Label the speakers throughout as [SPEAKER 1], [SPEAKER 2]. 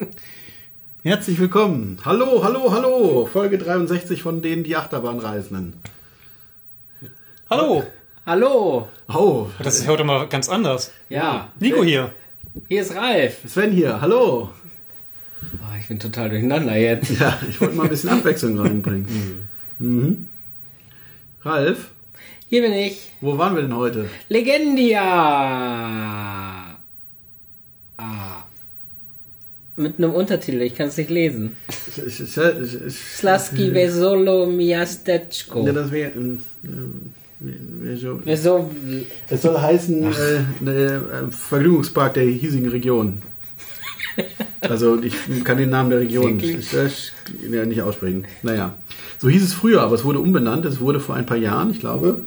[SPEAKER 1] Herzlich willkommen. Hallo, hallo, hallo. Folge 63 von denen die Achterbahnreisenden.
[SPEAKER 2] Hallo.
[SPEAKER 3] Hallo.
[SPEAKER 1] Oh,
[SPEAKER 2] Das ist heute mal ganz anders.
[SPEAKER 3] Ja.
[SPEAKER 2] Nico hier.
[SPEAKER 3] Hier ist Ralf.
[SPEAKER 1] Sven hier. Hallo.
[SPEAKER 3] Oh, ich bin total durcheinander jetzt.
[SPEAKER 1] Ja, ich wollte mal ein bisschen Abwechslung reinbringen. Mhm. Ralf,
[SPEAKER 3] Hier bin ich.
[SPEAKER 1] wo waren wir denn heute?
[SPEAKER 3] Legendia. Ah. Mit einem Untertitel, ich kann es nicht lesen.
[SPEAKER 1] Es- es- es- es- es-
[SPEAKER 3] Slaski Vesolo Miasteczko.
[SPEAKER 1] Ja, das wäre. ähm, ähm, wär so-
[SPEAKER 3] Veso
[SPEAKER 1] Es soll heißen, äh, äh, Vergnügungspark der hiesigen Region. Also ich kann den Namen der Region ja, nicht aussprechen. Naja, so hieß es früher, aber es wurde umbenannt. Es wurde vor ein paar Jahren, ich glaube,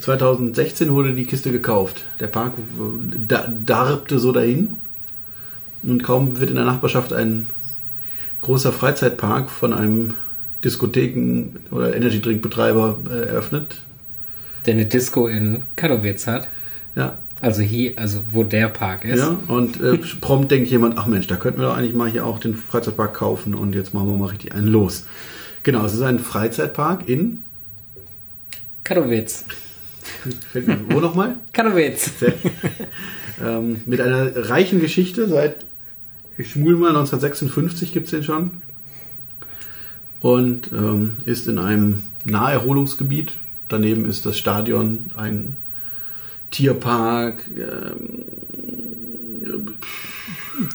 [SPEAKER 1] 2016 wurde die Kiste gekauft. Der Park da- darbte so dahin. Und kaum wird in der Nachbarschaft ein großer Freizeitpark von einem Diskotheken- oder Energydrinkbetreiber äh, eröffnet.
[SPEAKER 3] der eine Disco in Katowice hat.
[SPEAKER 1] Ja,
[SPEAKER 3] Also hier, also wo der Park ist.
[SPEAKER 1] Ja, und äh, prompt denkt jemand, ach Mensch, da könnten wir doch eigentlich mal hier auch den Freizeitpark kaufen und jetzt machen wir mal richtig einen los. Genau, es ist ein Freizeitpark in,
[SPEAKER 3] Katowice.
[SPEAKER 1] wo nochmal?
[SPEAKER 3] Katowice.
[SPEAKER 1] ähm, mit einer reichen Geschichte, seit, ich schmul mal, 1956 gibt es den schon. Und ähm, ist in einem Naherholungsgebiet. Daneben ist das Stadion, ein Tierpark, ähm,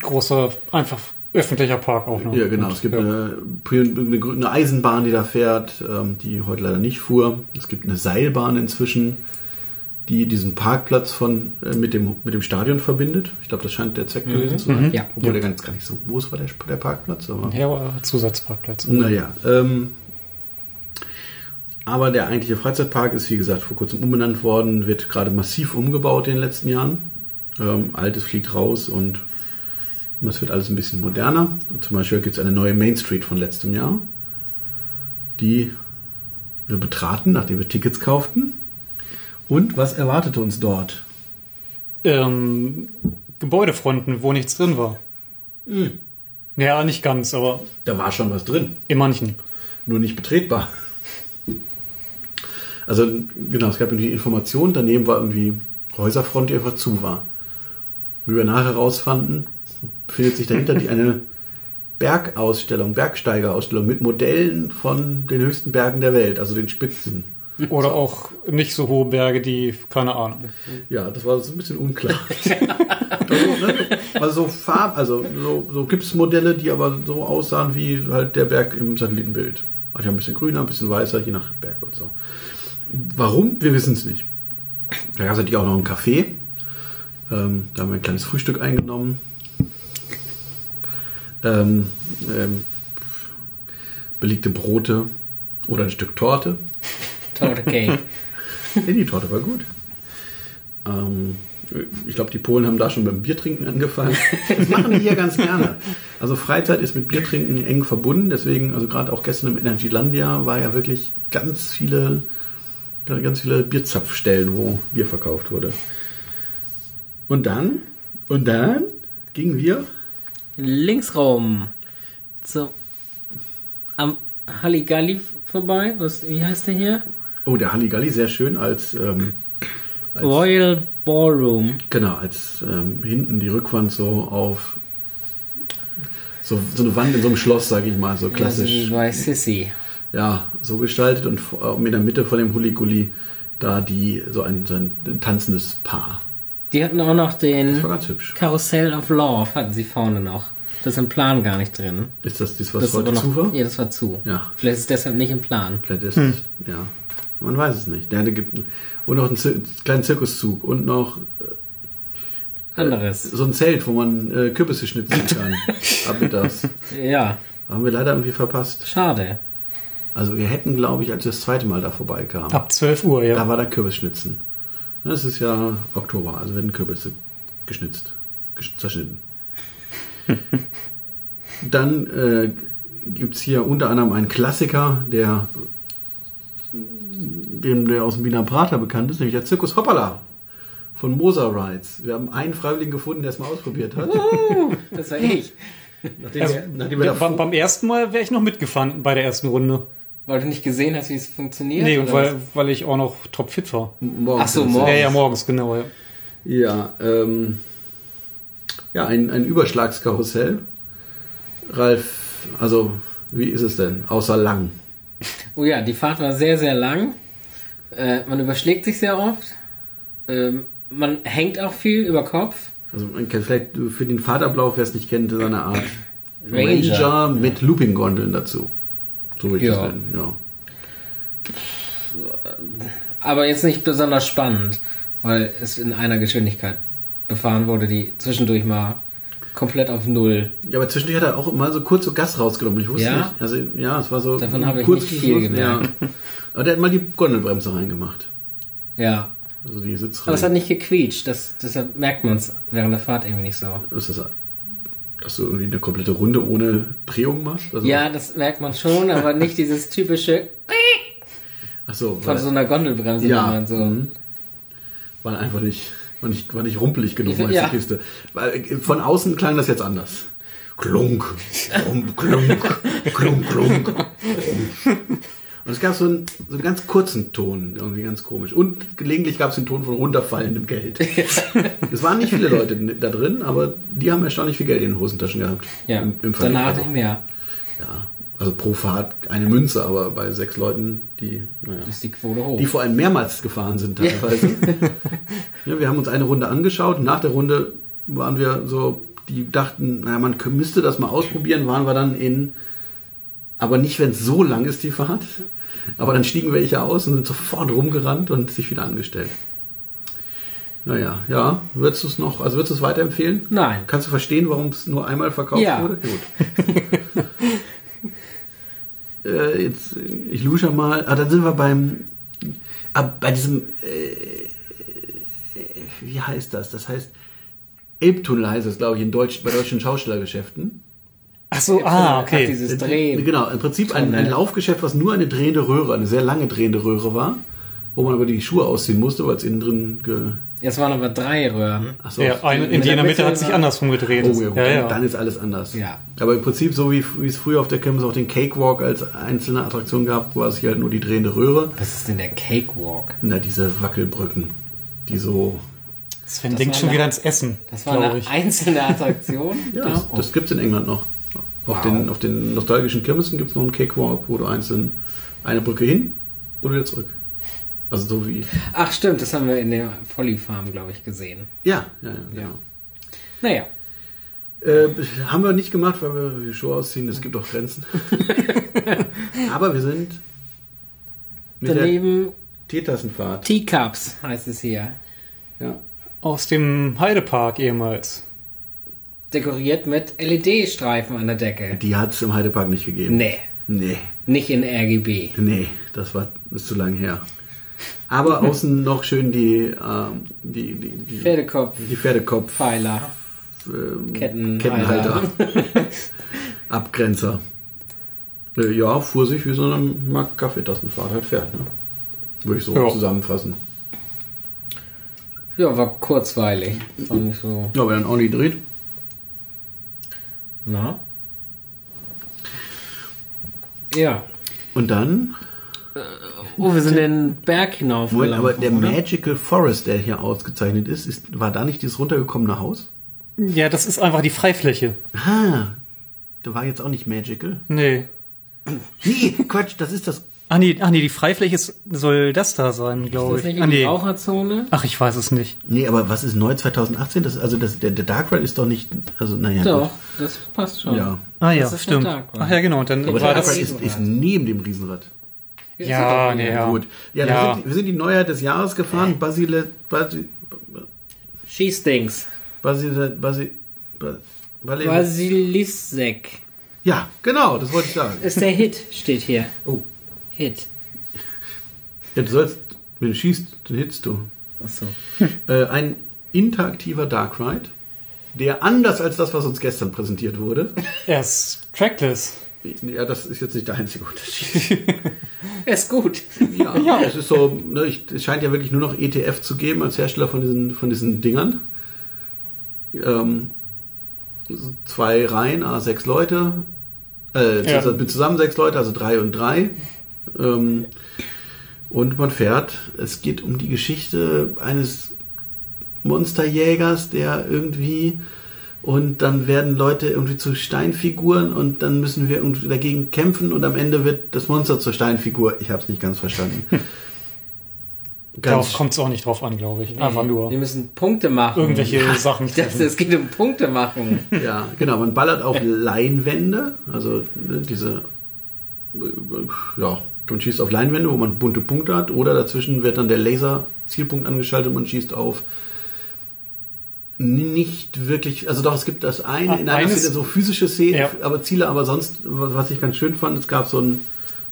[SPEAKER 2] Großer, einfach öffentlicher Park auch noch.
[SPEAKER 1] Ja, genau. Es gibt eine, eine, eine Eisenbahn, die da fährt, ähm, die heute leider nicht fuhr. Es gibt eine Seilbahn inzwischen, die diesen Parkplatz von, äh, mit, dem, mit dem Stadion verbindet. Ich glaube, das scheint der Zweck gewesen zu sein.
[SPEAKER 3] Ja.
[SPEAKER 1] Obwohl der ganz gar nicht so groß war, der, der Parkplatz. Aber
[SPEAKER 2] Ja, aber Zusatzparkplätze.
[SPEAKER 1] naja. Ähm, aber der eigentliche Freizeitpark ist, wie gesagt, vor kurzem umbenannt worden, wird gerade massiv umgebaut in den letzten Jahren. Ähm, Altes fliegt raus und es wird alles ein bisschen moderner. Zum Beispiel gibt es eine neue Main Street von letztem Jahr, die wir betraten, nachdem wir Tickets kauften. Und was erwartete uns dort?
[SPEAKER 2] Ähm, Gebäudefronten, wo nichts drin war.
[SPEAKER 1] Hm.
[SPEAKER 2] Ja, nicht ganz, aber
[SPEAKER 1] Da war schon was drin.
[SPEAKER 2] in manchen.
[SPEAKER 1] nur nicht betretbar. Also genau, es gab irgendwie Informationen, daneben war irgendwie Häuserfront, die einfach zu war. Wie wir nachher herausfanden, befindet sich dahinter die eine Bergausstellung, Bergsteigerausstellung mit Modellen von den höchsten Bergen der Welt, also den Spitzen.
[SPEAKER 2] Oder auch nicht so hohe Berge, die, keine Ahnung.
[SPEAKER 1] Ja, das war so ein bisschen unklar. also, ne, also so Farb, also so, so Gipsmodelle, die aber so aussahen wie halt der Berg im Satellitenbild. Manchmal ein bisschen grüner, ein bisschen weißer, je nach Berg und so. Warum? Wir wissen es nicht. Da gab es natürlich auch noch einen Café. Ähm, da haben wir ein kleines Frühstück eingenommen. Ähm, ähm, belegte Brote oder ein Stück Torte.
[SPEAKER 3] Torte Cake.
[SPEAKER 1] Nee, die Torte war gut. Ähm, ich glaube, die Polen haben da schon beim Biertrinken angefangen. Das machen die hier ganz gerne. Also Freizeit ist mit Biertrinken eng verbunden. Deswegen, also gerade auch gestern im Energylandia war ja wirklich ganz viele, ganz viele Bierzapfstellen, wo Bier verkauft wurde. Und dann, und dann gingen wir
[SPEAKER 3] Links rum. So. Am Halligalli vorbei. Was, wie heißt der hier?
[SPEAKER 1] Oh, der Halligalli, sehr schön als, ähm, als
[SPEAKER 3] Royal Ballroom.
[SPEAKER 1] genau, als ähm, hinten die Rückwand so auf so, so eine Wand in so einem Schloss, sage ich mal, so klassisch.
[SPEAKER 3] Ja, so Sissy.
[SPEAKER 1] Ja, so gestaltet und in der Mitte von dem Huliguli da die so ein, so ein tanzendes Paar.
[SPEAKER 3] Die hatten auch noch
[SPEAKER 1] Das
[SPEAKER 3] den
[SPEAKER 1] war ganz hübsch.
[SPEAKER 3] Carousel of Love, hatten sie vorne noch. Das ist im Plan gar nicht drin.
[SPEAKER 1] Ist das das, was
[SPEAKER 3] Das
[SPEAKER 1] heute
[SPEAKER 3] noch,
[SPEAKER 1] zu war?
[SPEAKER 3] Ja, das war zu.
[SPEAKER 1] Ja.
[SPEAKER 3] Vielleicht ist es deshalb nicht im Plan.
[SPEAKER 1] Vielleicht ist es, ja. Man weiß es nicht. Da gibt und noch einen Zir kleinen Zirkuszug und noch
[SPEAKER 3] Anderes.
[SPEAKER 1] so ein Zelt, wo man äh, Kürbisse schnitzen kann. Ab mittags.
[SPEAKER 3] Ja,
[SPEAKER 1] Haben wir leider irgendwie verpasst.
[SPEAKER 3] schade.
[SPEAKER 1] Also wir hätten, glaube ich, als wir das zweite Mal da vorbeikamen,
[SPEAKER 2] Ab 12 Uhr, ja.
[SPEAKER 1] da war da Kürbisschnitzen. Das ist ja Oktober, also werden Kürbisse geschnitzt, gesch- zerschnitten. Dann äh, gibt es hier unter anderem einen Klassiker, der dem der aus dem Wiener Prater bekannt ist, nämlich der Zirkus Hoppala. von Moser Rides. Wir haben einen Freiwilligen gefunden, der es mal ausprobiert hat.
[SPEAKER 3] Das war ich.
[SPEAKER 1] Nachdem,
[SPEAKER 2] Also,
[SPEAKER 1] wir, nachdem wir
[SPEAKER 2] beim, beim ersten Mal wäre ich noch mitgefahren bei der ersten Runde.
[SPEAKER 3] Weil du nicht gesehen hast, wie es funktioniert?
[SPEAKER 2] Nee, und weil, weil ich auch noch topfit war.
[SPEAKER 1] morgens
[SPEAKER 3] Ach so, morgens.
[SPEAKER 2] Ja, ja, morgens, genau. Ja.
[SPEAKER 1] Ja, ähm, ja ein, ein Überschlagskarussell. Ralf, also wie ist es denn? Außer lang.
[SPEAKER 3] Oh ja, die Fahrt war sehr, sehr lang. Äh, man überschlägt sich sehr oft. Ähm, man hängt auch viel über Kopf.
[SPEAKER 1] Also man kennt vielleicht für den Fahrtablauf, wer es nicht kennt, so eine Art
[SPEAKER 3] Ranger.
[SPEAKER 1] Ranger, mit Looping-Gondeln dazu. So würde ich
[SPEAKER 3] Ja.
[SPEAKER 1] das nennen, ja.
[SPEAKER 3] Aber jetzt nicht besonders spannend, weil es in einer Geschwindigkeit befahren wurde, die zwischendurch mal komplett auf Null.
[SPEAKER 1] Ja, aber zwischendurch hat er auch mal so kurz so Gas rausgenommen. Ich wusste
[SPEAKER 3] Ja?
[SPEAKER 1] nicht. Also ja, es war so.
[SPEAKER 3] Davon habe ich
[SPEAKER 1] kurz
[SPEAKER 3] nicht viel gemerkt.
[SPEAKER 1] Ja. Aber der hat mal die Gondelbremse reingemacht.
[SPEAKER 3] Ja.
[SPEAKER 1] Also die Sitzreihe.
[SPEAKER 3] Aber es hat nicht gequietscht. Das, deshalb merkt man es während der Fahrt irgendwie nicht so.
[SPEAKER 1] ist das, dass du irgendwie eine komplette Runde ohne Drehung machst? Also,
[SPEAKER 3] Ja, das merkt man schon, aber nicht dieses typische
[SPEAKER 1] Ach so,
[SPEAKER 3] von
[SPEAKER 1] weil,
[SPEAKER 3] so einer Gondelbremse,
[SPEAKER 1] Ja.
[SPEAKER 3] so.
[SPEAKER 1] Mhm. war einfach nicht, war nicht, war nicht rumpelig genug,
[SPEAKER 3] Ja.
[SPEAKER 1] als die Kiste. Weil, äh, von außen klang das jetzt anders. Klunk, klunk, klunk, klunk, klunk. Und es gab so einen, so einen ganz kurzen Ton, irgendwie ganz komisch. Und gelegentlich gab es den Ton von runterfallendem Geld. es waren nicht viele Leute da drin, aber die haben erstaunlich viel Geld in den Hosentaschen gehabt.
[SPEAKER 3] Ja,
[SPEAKER 1] Im, im
[SPEAKER 3] danach
[SPEAKER 1] also,
[SPEAKER 3] nicht mehr.
[SPEAKER 1] ja, also pro Fahrt eine Münze, aber bei sechs Leuten, die, naja,
[SPEAKER 3] Ist die Quote hoch.
[SPEAKER 1] die vor allem mehrmals gefahren sind teilweise. ja, wir haben uns eine Runde angeschaut. Nach der Runde waren wir so, die dachten, naja, man müsste das mal ausprobieren, waren wir dann in, aber nicht, wenn es so lang ist, die Fahrt. Aber dann stiegen welche aus und sind sofort rumgerannt und sich wieder angestellt. Naja, ja, würdest du es noch, also würdest du es weiterempfehlen?
[SPEAKER 3] Nein.
[SPEAKER 1] Kannst du verstehen, warum es nur einmal verkauft
[SPEAKER 3] Ja.
[SPEAKER 1] wurde? Gut. äh, jetzt, ich lusche mal. Ah, dann sind wir beim, ah, bei diesem, äh, wie heißt das? Das heißt, Elbtunnel heißt es, glaube ich, in Deutsch, bei deutschen Schaustellergeschäften.
[SPEAKER 2] Ach so, ah, okay.
[SPEAKER 3] dieses Dreh.
[SPEAKER 1] Genau, im Prinzip ein, ein. Laufgeschäft, was nur eine drehende Röhre, eine sehr lange drehende Röhre war, wo man aber die Schuhe ausziehen musste, weil es innen drin
[SPEAKER 3] Es waren aber drei Röhren.
[SPEAKER 1] Ach so,
[SPEAKER 2] Ja, in
[SPEAKER 3] Mit der
[SPEAKER 2] der Mitte
[SPEAKER 3] Mitte
[SPEAKER 2] hat sich andersrum gedreht.
[SPEAKER 1] Oh ja, gut,
[SPEAKER 2] ja,
[SPEAKER 1] dann,
[SPEAKER 2] ja.
[SPEAKER 1] dann ist alles anders.
[SPEAKER 3] Ja.
[SPEAKER 1] Aber im Prinzip so wie, wie es früher auf der Kirmes auch den Cakewalk als einzelne Attraktion gab, war es hier halt nur die drehende Röhre.
[SPEAKER 3] Was ist denn der Cakewalk?
[SPEAKER 1] Na, diese Wackelbrücken, die so...
[SPEAKER 2] Sven
[SPEAKER 3] Das
[SPEAKER 2] denkt schon
[SPEAKER 3] eine-
[SPEAKER 2] wieder ans Essen,
[SPEAKER 3] Das war eine
[SPEAKER 2] ich.
[SPEAKER 3] einzelne Attraktion.
[SPEAKER 1] Ja,
[SPEAKER 3] Da?
[SPEAKER 1] das, das gibt es in England noch. Auf,
[SPEAKER 3] Wow.
[SPEAKER 1] den, auf den nostalgischen Kirmesen gibt es noch einen Cakewalk, wo du einzeln eine Brücke hin und wieder zurück. Also so wie...
[SPEAKER 3] Ach stimmt, das haben wir in der Folly Farm, glaube ich, gesehen.
[SPEAKER 1] Ja, ja, ja, genau.
[SPEAKER 3] Naja,
[SPEAKER 1] Äh, haben wir nicht gemacht, weil wir die Show ausziehen. Es gibt auch Grenzen. Aber wir sind mit
[SPEAKER 3] daneben
[SPEAKER 1] der Teetassenfahrt.
[SPEAKER 3] Teacups heißt es hier.
[SPEAKER 1] Ja.
[SPEAKER 2] Aus dem Heidepark ehemals.
[SPEAKER 3] Dekoriert mit LED-Streifen an der Decke.
[SPEAKER 1] Die hat es im Heidepark nicht gegeben.
[SPEAKER 3] Nee,
[SPEAKER 1] Nee,
[SPEAKER 3] nicht in RGB.
[SPEAKER 1] nee, das war ist zu lang her. Aber außen noch schön die, ähm, die, die, die,
[SPEAKER 3] Pferdekopf,
[SPEAKER 1] die Pferdekopf,
[SPEAKER 3] Pfeiler,
[SPEAKER 1] ähm,
[SPEAKER 3] Ketten,
[SPEAKER 1] Kettenhalter, Abgrenzer. Äh, Ja, fuhr sich wie so eine Mark Kaffeetassenfahrt halt fährt. Ne? Würde ich so
[SPEAKER 2] Ja.
[SPEAKER 1] zusammenfassen.
[SPEAKER 3] Ja, war kurzweilig. War nicht so.
[SPEAKER 1] Ja, wenn dann Olli dreht.
[SPEAKER 3] Na? Ja.
[SPEAKER 1] Und dann,
[SPEAKER 3] Oh, wir sind den Berg
[SPEAKER 1] Moment,
[SPEAKER 3] hinaufgelaufen.
[SPEAKER 1] aber der
[SPEAKER 3] oder?
[SPEAKER 1] Magical Forest, der hier ausgezeichnet ist, ist, war da nicht dieses runtergekommene Haus?
[SPEAKER 2] Ja, das ist einfach die Freifläche.
[SPEAKER 1] Ah, der war jetzt auch nicht Magical.
[SPEAKER 2] Nee.
[SPEAKER 1] Nee, Quatsch, das ist das.
[SPEAKER 2] Ach nee, ach nee die Freifläche ist, soll das da sein,
[SPEAKER 3] Ist
[SPEAKER 2] glaube
[SPEAKER 3] das
[SPEAKER 2] ich.
[SPEAKER 3] nicht
[SPEAKER 2] Ah
[SPEAKER 3] in die
[SPEAKER 2] nee.
[SPEAKER 3] Raucherzone?
[SPEAKER 2] Ach, ich weiß es nicht.
[SPEAKER 1] Nee, aber was ist neu 2018? Das, also das, der, der Dark Ride ist doch nicht. Also, naja.
[SPEAKER 3] Doch, das passt schon.
[SPEAKER 1] Ja.
[SPEAKER 2] Ah ja,
[SPEAKER 3] Das ist
[SPEAKER 2] stimmt. Ach ja, genau. Dann
[SPEAKER 1] Aber
[SPEAKER 2] war
[SPEAKER 1] der Dark
[SPEAKER 2] das.
[SPEAKER 1] Ride ist, ist neben dem Riesenrad.
[SPEAKER 2] Ja, nee, ja.
[SPEAKER 1] Gut. Ja,
[SPEAKER 2] Ja.
[SPEAKER 1] Wir, sind, wir sind die Neuheit des Jahres gefahren. Basile. Basile.
[SPEAKER 3] Schießdings.
[SPEAKER 1] Basile. Basile. Basile
[SPEAKER 3] Basilisek.
[SPEAKER 1] ja, genau, das wollte ich sagen.
[SPEAKER 3] Ist der Hit, steht hier.
[SPEAKER 1] Oh.
[SPEAKER 3] Hit.
[SPEAKER 1] Ja, du sollst, wenn du schießt, dann hitst du.
[SPEAKER 3] Achso.
[SPEAKER 1] Äh, ein interaktiver Dark Ride, der anders als das, was uns gestern präsentiert wurde.
[SPEAKER 2] Er ist trackless.
[SPEAKER 1] Ja, das ist jetzt nicht der einzige Unterschied.
[SPEAKER 3] Ist gut.
[SPEAKER 1] Ja, ja. es ist so, ne, ich, es scheint ja wirklich nur noch ETF zu geben als Hersteller von diesen, von diesen Dingern. Ähm, zwei Reihen, ah, sechs Leute. Äh,
[SPEAKER 2] Ja.
[SPEAKER 1] mit zusammen sechs Leute, also drei und drei. Ähm, und man fährt, es geht um die Geschichte eines Monsterjägers, der irgendwie und dann werden Leute irgendwie zu Steinfiguren und dann müssen wir irgendwie dagegen kämpfen und am Ende wird das Monster zur Steinfigur. Ich habe es nicht ganz verstanden.
[SPEAKER 2] Darauf kommt es auch nicht drauf an, glaube ich. Einfach
[SPEAKER 3] Wir
[SPEAKER 2] nur
[SPEAKER 3] müssen Punkte machen.
[SPEAKER 2] irgendwelche Sachen
[SPEAKER 3] Ich dachte, es geht um Punkte machen.
[SPEAKER 1] Ja, genau. Man ballert auf Leinwände, also ne, diese, ja, man schießt auf Leinwände, wo man bunte Punkte hat, oder dazwischen wird dann der Laser-Zielpunkt angeschaltet und man schießt auf nicht wirklich, also doch, es gibt das eine,
[SPEAKER 2] Ah,
[SPEAKER 1] in einer
[SPEAKER 2] eines-
[SPEAKER 1] Szene so physische Szene,
[SPEAKER 2] Ja.
[SPEAKER 1] aber Ziele, aber sonst, was was ich ganz schön fand, es gab so einen,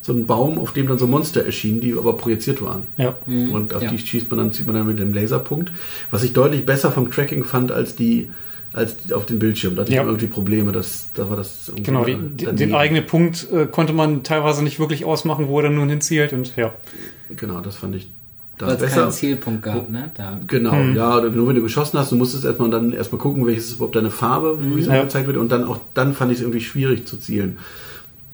[SPEAKER 1] so einen Baum, auf dem dann so Monster erschienen, die aber projiziert waren.
[SPEAKER 2] Ja.
[SPEAKER 1] Und auf
[SPEAKER 3] Ja.
[SPEAKER 1] die schießt man dann, zieht man dann mit dem Laserpunkt. Was ich deutlich besser vom Tracking fand als die, als die auf dem Bildschirm. Da hatte
[SPEAKER 2] Ja.
[SPEAKER 1] ich irgendwie Probleme, dass, da war das
[SPEAKER 2] Genau, die, den, eigenen Punkt äh, konnte man teilweise nicht wirklich ausmachen, wo er dann nun hinzielt und ja.
[SPEAKER 1] Genau, das fand ich
[SPEAKER 3] Weil es
[SPEAKER 1] besser.
[SPEAKER 3] keinen Zielpunkt gab, ne? Da.
[SPEAKER 1] Genau,
[SPEAKER 2] Hm.
[SPEAKER 1] ja, nur wenn du geschossen hast, du musstest erstmal dann erstmal gucken, welches ist überhaupt deine Farbe, wie es
[SPEAKER 2] Ja.
[SPEAKER 1] angezeigt wird, und dann auch dann fand ich es irgendwie schwierig zu zielen.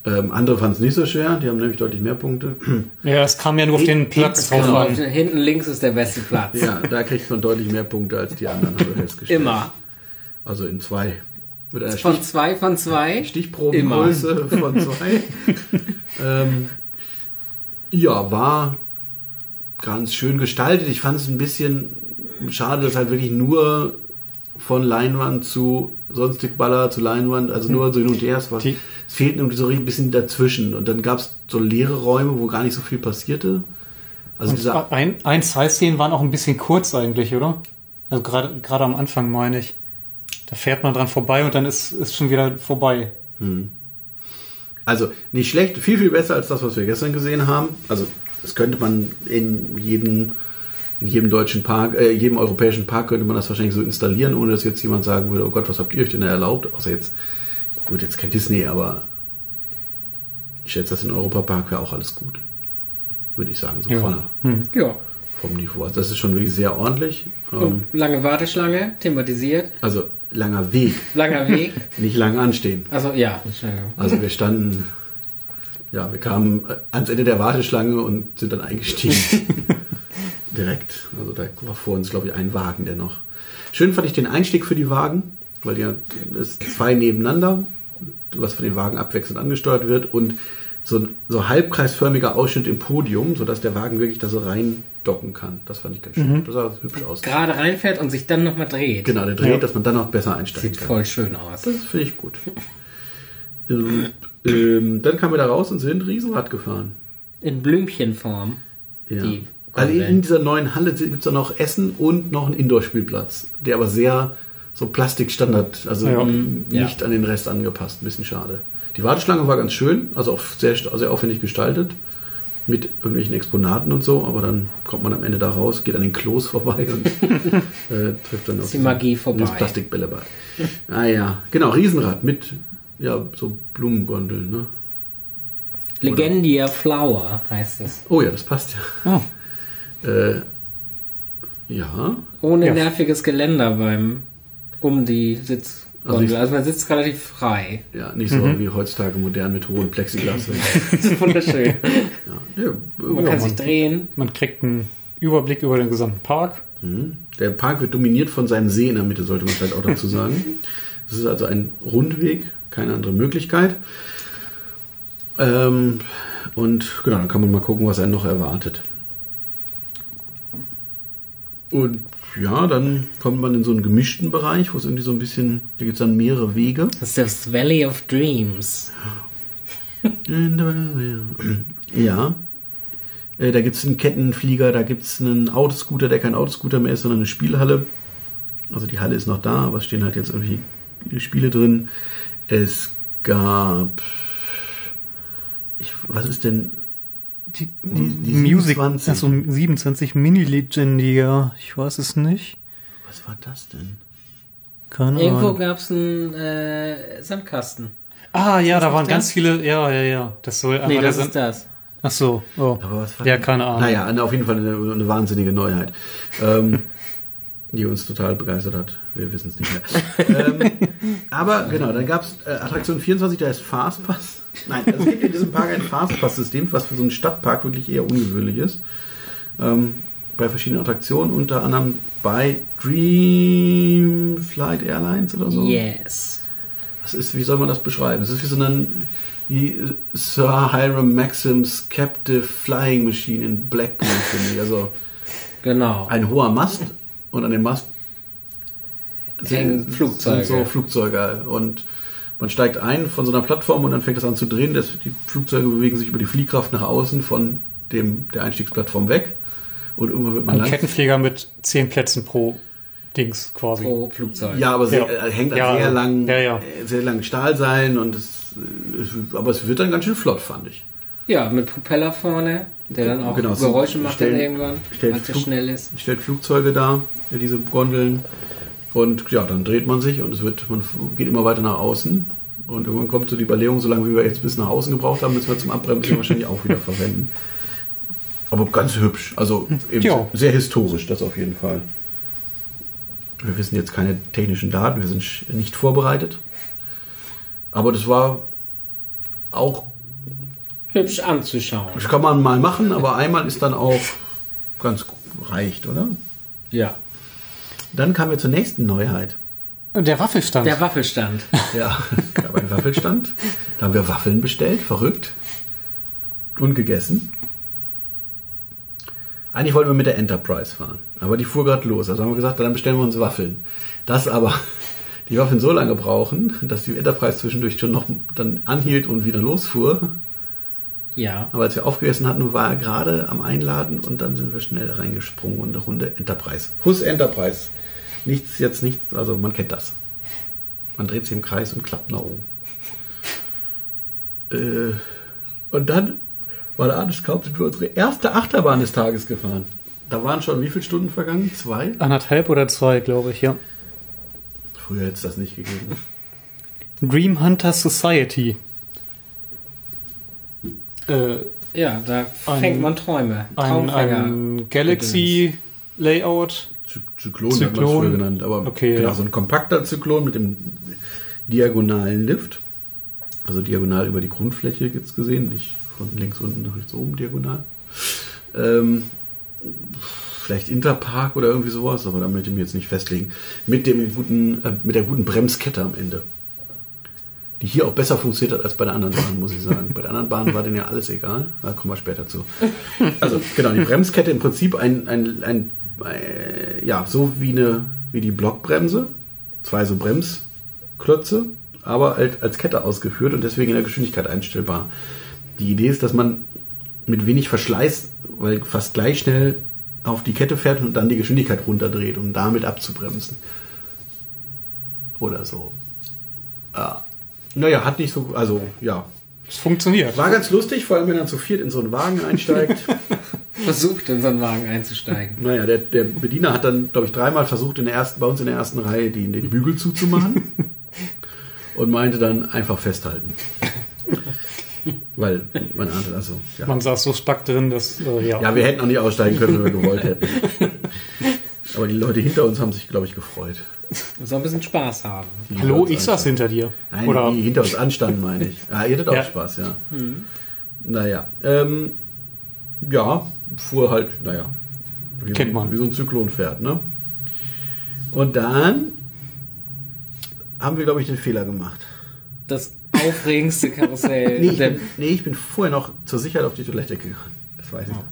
[SPEAKER 1] Ähm, andere fanden es nicht so schwer, die haben nämlich deutlich mehr Punkte.
[SPEAKER 2] Ja, es kam ja nur auf den Platz drauf
[SPEAKER 3] Genau,
[SPEAKER 2] an.
[SPEAKER 3] hinten links ist der beste Platz.
[SPEAKER 1] ja, da kriegt man deutlich mehr Punkte als die anderen, habe ich festgestellt.
[SPEAKER 3] Immer.
[SPEAKER 1] Also in zwei. Mit einer
[SPEAKER 3] Von zwei von zwei.
[SPEAKER 1] Stichprobengröße von zwei. ähm, ja, war ganz schön gestaltet. Ich fand es ein bisschen schade, dass halt wirklich nur von Leinwand zu sonstig Baller zu Leinwand, also nur so hin und her. Es, war, es fehlt irgendwie so ein bisschen dazwischen. Und dann gab es so leere Räume, wo gar nicht so viel passierte. Also dieser,
[SPEAKER 2] Ein, ein, zwei Szenen waren auch ein bisschen kurz eigentlich, oder? Also gerade am Anfang meine ich. Da fährt man dran vorbei und dann ist, ist schon wieder vorbei.
[SPEAKER 1] Also nicht schlecht, viel, viel besser als das, was wir gestern gesehen haben. Also das könnte man in jedem, in jedem deutschen Park, äh, jedem europäischen Park könnte man das wahrscheinlich so installieren, ohne dass jetzt jemand sagen würde, oh Gott, was habt ihr euch denn da erlaubt? Außer jetzt, gut, jetzt kein Disney, aber ich schätze, das in Europapark wäre auch alles gut. Würde ich sagen, so
[SPEAKER 2] Ja.
[SPEAKER 1] von der,
[SPEAKER 3] Ja.
[SPEAKER 1] vom Niveau. Also das ist schon wirklich sehr ordentlich. Ähm,
[SPEAKER 3] lange Warteschlange, thematisiert.
[SPEAKER 1] also langer Weg,
[SPEAKER 3] Langer Weg.
[SPEAKER 1] nicht lang anstehen.
[SPEAKER 3] Also ja.
[SPEAKER 1] Also wir standen, ja, wir kamen äh, ans Ende der Warteschlange und sind dann eingestiegen. Direkt. Also da war vor uns, glaube ich, ein Wagen, der noch. Schön fand ich den Einstieg für die Wagen, weil ja es zwei nebeneinander, was von den Wagen abwechselnd angesteuert wird und so ein so halbkreisförmiger Ausschnitt im Podium, sodass der Wagen wirklich da so reindocken kann. Das fand ich ganz schön. Das sah hübsch aus.
[SPEAKER 3] Gerade reinfährt und sich dann nochmal dreht.
[SPEAKER 1] Genau, der dreht,
[SPEAKER 2] Ja.
[SPEAKER 1] dass man dann noch besser einsteigen
[SPEAKER 3] Sieht
[SPEAKER 1] kann.
[SPEAKER 3] voll schön aus.
[SPEAKER 1] Das finde ich gut. ähm, dann kamen wir da raus und sind Riesenrad gefahren.
[SPEAKER 3] In Blümchenform.
[SPEAKER 1] Ja.
[SPEAKER 3] Die
[SPEAKER 1] Also in dieser neuen Halle gibt es auch noch Essen und noch einen Indoor-Spielplatz, der aber sehr so Plastikstandard, also
[SPEAKER 2] Ja.
[SPEAKER 1] m-
[SPEAKER 3] Ja.
[SPEAKER 1] nicht an den Rest angepasst. Ein bisschen schade. Die Warteschlange war ganz schön, also auch sehr, sehr aufwendig gestaltet. Mit irgendwelchen Exponaten und so, aber dann kommt man am Ende da raus, geht an den Klos vorbei und äh, trifft dann auf
[SPEAKER 3] die Magie vorbei.
[SPEAKER 1] Das Plastikbällebad. ah ja, genau, Riesenrad mit ja, so Blumengondeln. Ne?
[SPEAKER 3] Legendia Flower heißt es.
[SPEAKER 1] Oh ja, das passt ja.
[SPEAKER 2] Oh,
[SPEAKER 1] Äh, ja,
[SPEAKER 3] Ohne
[SPEAKER 2] Ja.
[SPEAKER 3] nerviges Geländer beim um die Sitzgondel.
[SPEAKER 1] Also ich-
[SPEAKER 3] Also, man sitzt relativ frei.
[SPEAKER 1] ja, nicht so wie heutzutage modern mit hohen Plexiglas.
[SPEAKER 3] Das ist wunderschön.
[SPEAKER 1] ja, ja,
[SPEAKER 3] Man
[SPEAKER 1] ja,
[SPEAKER 3] kann sich drehen.
[SPEAKER 2] man kriegt einen Überblick über den gesamten Park.
[SPEAKER 1] Mhm. Der Park wird dominiert von seinem See in der Mitte, sollte man vielleicht auch dazu sagen. Das ist also ein Rundweg, keine andere Möglichkeit. Ähm, und genau, dann kann man mal gucken, was einen noch erwartet. Und ja, dann kommt man in so einen gemischten Bereich, wo es irgendwie so ein bisschen, da gibt es dann mehrere Wege.
[SPEAKER 3] Das ist das Valley of Dreams.
[SPEAKER 1] Ja. Äh, Da gibt es einen Kettenflieger, da gibt es einen Autoscooter, der kein Autoscooter mehr ist, sondern eine Spielhalle. Also die Halle ist noch da, aber es stehen halt jetzt irgendwie Spiele drin. Es gab. Ich, was ist denn.
[SPEAKER 2] Die,
[SPEAKER 1] Die- die
[SPEAKER 2] Music,
[SPEAKER 1] 27.
[SPEAKER 2] also 27 Mini-Legendier. Ich weiß es nicht.
[SPEAKER 1] Was war das denn?
[SPEAKER 2] Keine
[SPEAKER 3] Irgendwo
[SPEAKER 2] Ahnung.
[SPEAKER 3] gab es einen äh, Sandkasten.
[SPEAKER 2] Ah, ja, da waren
[SPEAKER 3] das?
[SPEAKER 2] ganz viele. Ja, ja, ja. Das soll
[SPEAKER 3] Nee, das ist das.
[SPEAKER 2] Ach so, oh.
[SPEAKER 1] Aber was war
[SPEAKER 2] ja, keine Ahnung.
[SPEAKER 1] Naja, auf jeden Fall eine, eine wahnsinnige Neuheit, ähm, die uns total begeistert hat. Wir wissen es nicht mehr. ähm, aber genau, dann gab es äh, Attraktion 24, der heißt Fastpass. Nein, es gibt in diesem Park ein Fastpass-System, was für so einen Stadtpark wirklich eher ungewöhnlich ist. Ähm, bei verschiedenen Attraktionen, unter anderem bei Dream Flight Airlines oder so.
[SPEAKER 3] Yes.
[SPEAKER 1] Das ist, wie soll man das beschreiben? Es ist wie so eine wie Sir Hiram Maxim's Captive Flying Machine in Blackpool, finde ich. Also
[SPEAKER 3] Genau.
[SPEAKER 1] ein hoher Mast und an dem Mast
[SPEAKER 3] Hängen Flugzeuge.
[SPEAKER 1] sind so Flugzeuge. Und man steigt ein von so einer Plattform und dann fängt es an zu drehen. Das, die Flugzeuge bewegen sich über die Fliehkraft nach außen von dem, der Einstiegsplattform weg. Und irgendwann wird man
[SPEAKER 2] Ein
[SPEAKER 1] lang.
[SPEAKER 2] Kettenflieger mit zehn Plätzen pro Dings quasi.
[SPEAKER 3] Pro Flugzeug.
[SPEAKER 1] Ja, aber sehr,
[SPEAKER 2] Ja.
[SPEAKER 1] äh, hängt an
[SPEAKER 2] Ja,
[SPEAKER 1] sehr langen,
[SPEAKER 2] ja, ja.
[SPEAKER 1] äh, sehr langen Stahlseilen und es, es, aber es wird dann ganz schön flott, fand ich.
[SPEAKER 3] Ja, mit Propeller vorne, der dann auch
[SPEAKER 1] Genau, so
[SPEAKER 3] Geräusche macht
[SPEAKER 1] stellen-
[SPEAKER 3] dann irgendwann, weil es so schnell ist.
[SPEAKER 1] stellt Flugzeuge da, diese Gondeln. Und ja, dann dreht man sich und es wird, man geht immer weiter nach außen. Und irgendwann kommt so die Überlegung, solange wie wir jetzt bis nach außen gebraucht haben, müssen wir zum Abbremsen wahrscheinlich auch wieder verwenden. Aber ganz hübsch, also eben
[SPEAKER 2] Ja.
[SPEAKER 1] sehr historisch, das auf jeden Fall. Wir wissen jetzt keine technischen Daten, wir sind nicht vorbereitet. Aber das war auch,
[SPEAKER 3] Hübsch anzuschauen.
[SPEAKER 1] das kann man mal machen, aber einmal ist dann auch ganz gut reicht, oder?
[SPEAKER 3] Ja.
[SPEAKER 1] Dann kamen wir zur nächsten Neuheit.
[SPEAKER 2] Der Waffelstand.
[SPEAKER 3] Der Waffelstand.
[SPEAKER 1] Ja, es gab einen Waffelstand. Da haben wir Waffeln bestellt, verrückt. Und gegessen. Eigentlich wollten wir mit der Enterprise fahren. Aber die fuhr gerade los. Also haben wir gesagt, dann bestellen wir uns Waffeln. Das aber die Waffeln so lange brauchen, dass die Enterprise zwischendurch schon noch dann anhielt und wieder losfuhr.
[SPEAKER 3] Ja.
[SPEAKER 1] Aber als wir aufgegessen hatten, war er gerade am Einladen und dann sind wir schnell reingesprungen und eine Runde Enterprise. Hus Enterprise. Nichts, jetzt nichts, also man kennt das. Man dreht sich im Kreis und klappt nach oben. Äh, und dann war der alles kaum, sind wir unsere erste Achterbahn des Tages gefahren. Da waren schon wie viele Stunden vergangen? Zwei?
[SPEAKER 2] Anderthalb oder zwei, glaube ich, ja.
[SPEAKER 1] Früher hätte es das nicht gegeben.
[SPEAKER 2] Dream Hunter Society. Äh,
[SPEAKER 3] Ja, da
[SPEAKER 2] Ein-
[SPEAKER 3] fängt man Träume.
[SPEAKER 2] ein, ein Galaxy Layout.
[SPEAKER 1] Zy Zyklon, hat man es
[SPEAKER 2] Zyklon.
[SPEAKER 1] früher genannt. Aber
[SPEAKER 2] Okay,
[SPEAKER 1] genau,
[SPEAKER 2] ja.
[SPEAKER 1] so ein kompakter Zyklon mit dem diagonalen Lift. Also diagonal über die Grundfläche jetzt gesehen, nicht von links unten nach rechts oben diagonal. Ähm, vielleicht Interpark oder irgendwie sowas, aber da möchte ich mich jetzt nicht festlegen. Mit dem guten, äh, mit der guten Bremskette am Ende. Die hier auch besser funktioniert hat als bei der anderen Bahn, muss ich sagen. Bei der anderen Bahn war denen ja alles egal. Da kommen wir später zu. Also, genau, die Bremskette im Prinzip ein, ein, ein äh, ja, so wie eine, wie die Blockbremse. Zwei so Bremsklötze, aber halt als Kette ausgeführt und deswegen in der Geschwindigkeit einstellbar. Die Idee ist, dass man mit wenig Verschleiß, weil fast gleich schnell auf die Kette fährt und dann die Geschwindigkeit runterdreht, um damit abzubremsen. Oder so. Ah. Naja, hat nicht so, also ja.
[SPEAKER 2] Es funktioniert.
[SPEAKER 1] War ganz lustig, vor allem wenn er zu viert in so einen Wagen einsteigt.
[SPEAKER 3] Versucht in so einen Wagen einzusteigen.
[SPEAKER 1] naja, der, der Bediener hat dann, glaube ich, dreimal versucht, in der ersten, bei uns in der ersten Reihe die, den Bügel zuzumachen. und meinte dann einfach festhalten. Weil man ahnte, also, ja.
[SPEAKER 2] Man saß so stark drin, dass, äh, ja.
[SPEAKER 1] Ja, wir hätten auch nicht aussteigen können, wenn wir gewollt hätten. Aber die Leute hinter uns haben sich, glaube ich, gefreut.
[SPEAKER 3] Muss auch ein bisschen Spaß haben.
[SPEAKER 1] Die
[SPEAKER 2] Hallo, ich saß hinter dir.
[SPEAKER 1] Nein,
[SPEAKER 2] Oder
[SPEAKER 1] die hinter uns anstanden, meine ich. Ah, ihr hattet auch
[SPEAKER 2] Ja.
[SPEAKER 1] Spaß, ja. Naja, ähm, ja, fuhr halt, naja, wie,
[SPEAKER 2] Kennt
[SPEAKER 1] so,
[SPEAKER 2] man.
[SPEAKER 1] wie so ein Zyklon fährt, ne? Und dann haben wir, glaube ich, den Fehler gemacht.
[SPEAKER 3] Das aufregendste Karussell.
[SPEAKER 1] Nee ich, bin, nee, ich bin vorher noch zur Sicherheit auf die Toilette gegangen. Das weiß ich noch.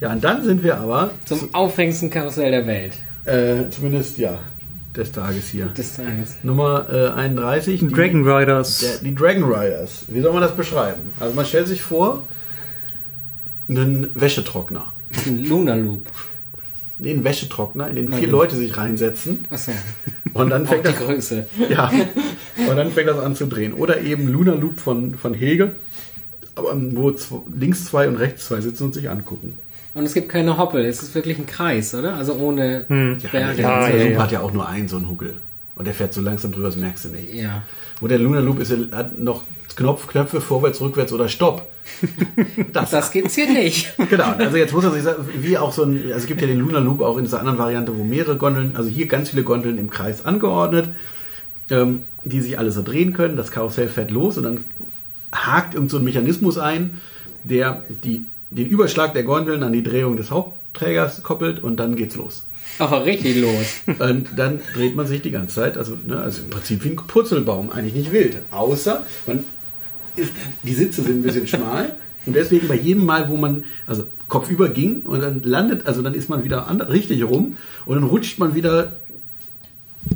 [SPEAKER 1] Ja, und dann sind wir aber,
[SPEAKER 3] zum aufregendsten Karussell der Welt.
[SPEAKER 1] äh, zumindest, ja, des Tages hier.
[SPEAKER 3] Des Tages.
[SPEAKER 1] Nummer äh, 31. die-
[SPEAKER 2] Dragon Riders.
[SPEAKER 1] Der, die Dragon Riders. Wie soll man das beschreiben? Also man stellt sich vor, einen Wäschetrockner.
[SPEAKER 3] Ein Lunar Loop.
[SPEAKER 1] Nee, einen Wäschetrockner, in den vier
[SPEAKER 3] Nein.
[SPEAKER 1] Leute sich reinsetzen.
[SPEAKER 3] Achso.
[SPEAKER 1] Und dann
[SPEAKER 3] Auch
[SPEAKER 1] fängt
[SPEAKER 3] die
[SPEAKER 1] das,
[SPEAKER 3] Größe.
[SPEAKER 1] ja, und dann fängt das an zu drehen. Oder eben Lunar Loop von, von Hegel, aber wo links zwei und rechts zwei sitzen und sich angucken.
[SPEAKER 3] Und es gibt keine Hoppel. Es ist wirklich ein Kreis, oder? Also ohne
[SPEAKER 1] Ja,
[SPEAKER 3] Berge.
[SPEAKER 1] der
[SPEAKER 2] ja, ja,
[SPEAKER 1] Loop
[SPEAKER 2] ja.
[SPEAKER 1] hat ja auch nur einen so einen Huckel. Und der fährt so langsam drüber, das merkst du nicht.
[SPEAKER 3] ja.
[SPEAKER 1] Und der Lunar Loop ist, hat noch Knopf, Knöpfe vorwärts, rückwärts oder Stopp.
[SPEAKER 3] Das, das gibt's hier nicht.
[SPEAKER 1] Genau, also jetzt muss man sich sagen, wie auch so ein, also es gibt ja den Lunar Loop auch in dieser anderen Variante, wo mehrere Gondeln, also hier ganz viele Gondeln im Kreis angeordnet, ähm, die sich alle so drehen können. Das Karussell fährt los und dann hakt irgend so ein Mechanismus ein, der die, den Überschlag der Gondeln an die Drehung des Hauptträgers koppelt und dann geht's los.
[SPEAKER 3] Aber richtig los.
[SPEAKER 1] Und dann dreht man sich die ganze Zeit, also, ne, also im Prinzip wie ein Purzelbaum, eigentlich nicht wild. Außer man ist, die Sitze sind ein bisschen schmal und deswegen bei jedem Mal, wo man also kopfüber ging und dann landet, also dann ist man wieder an, richtig rum und dann rutscht man wieder.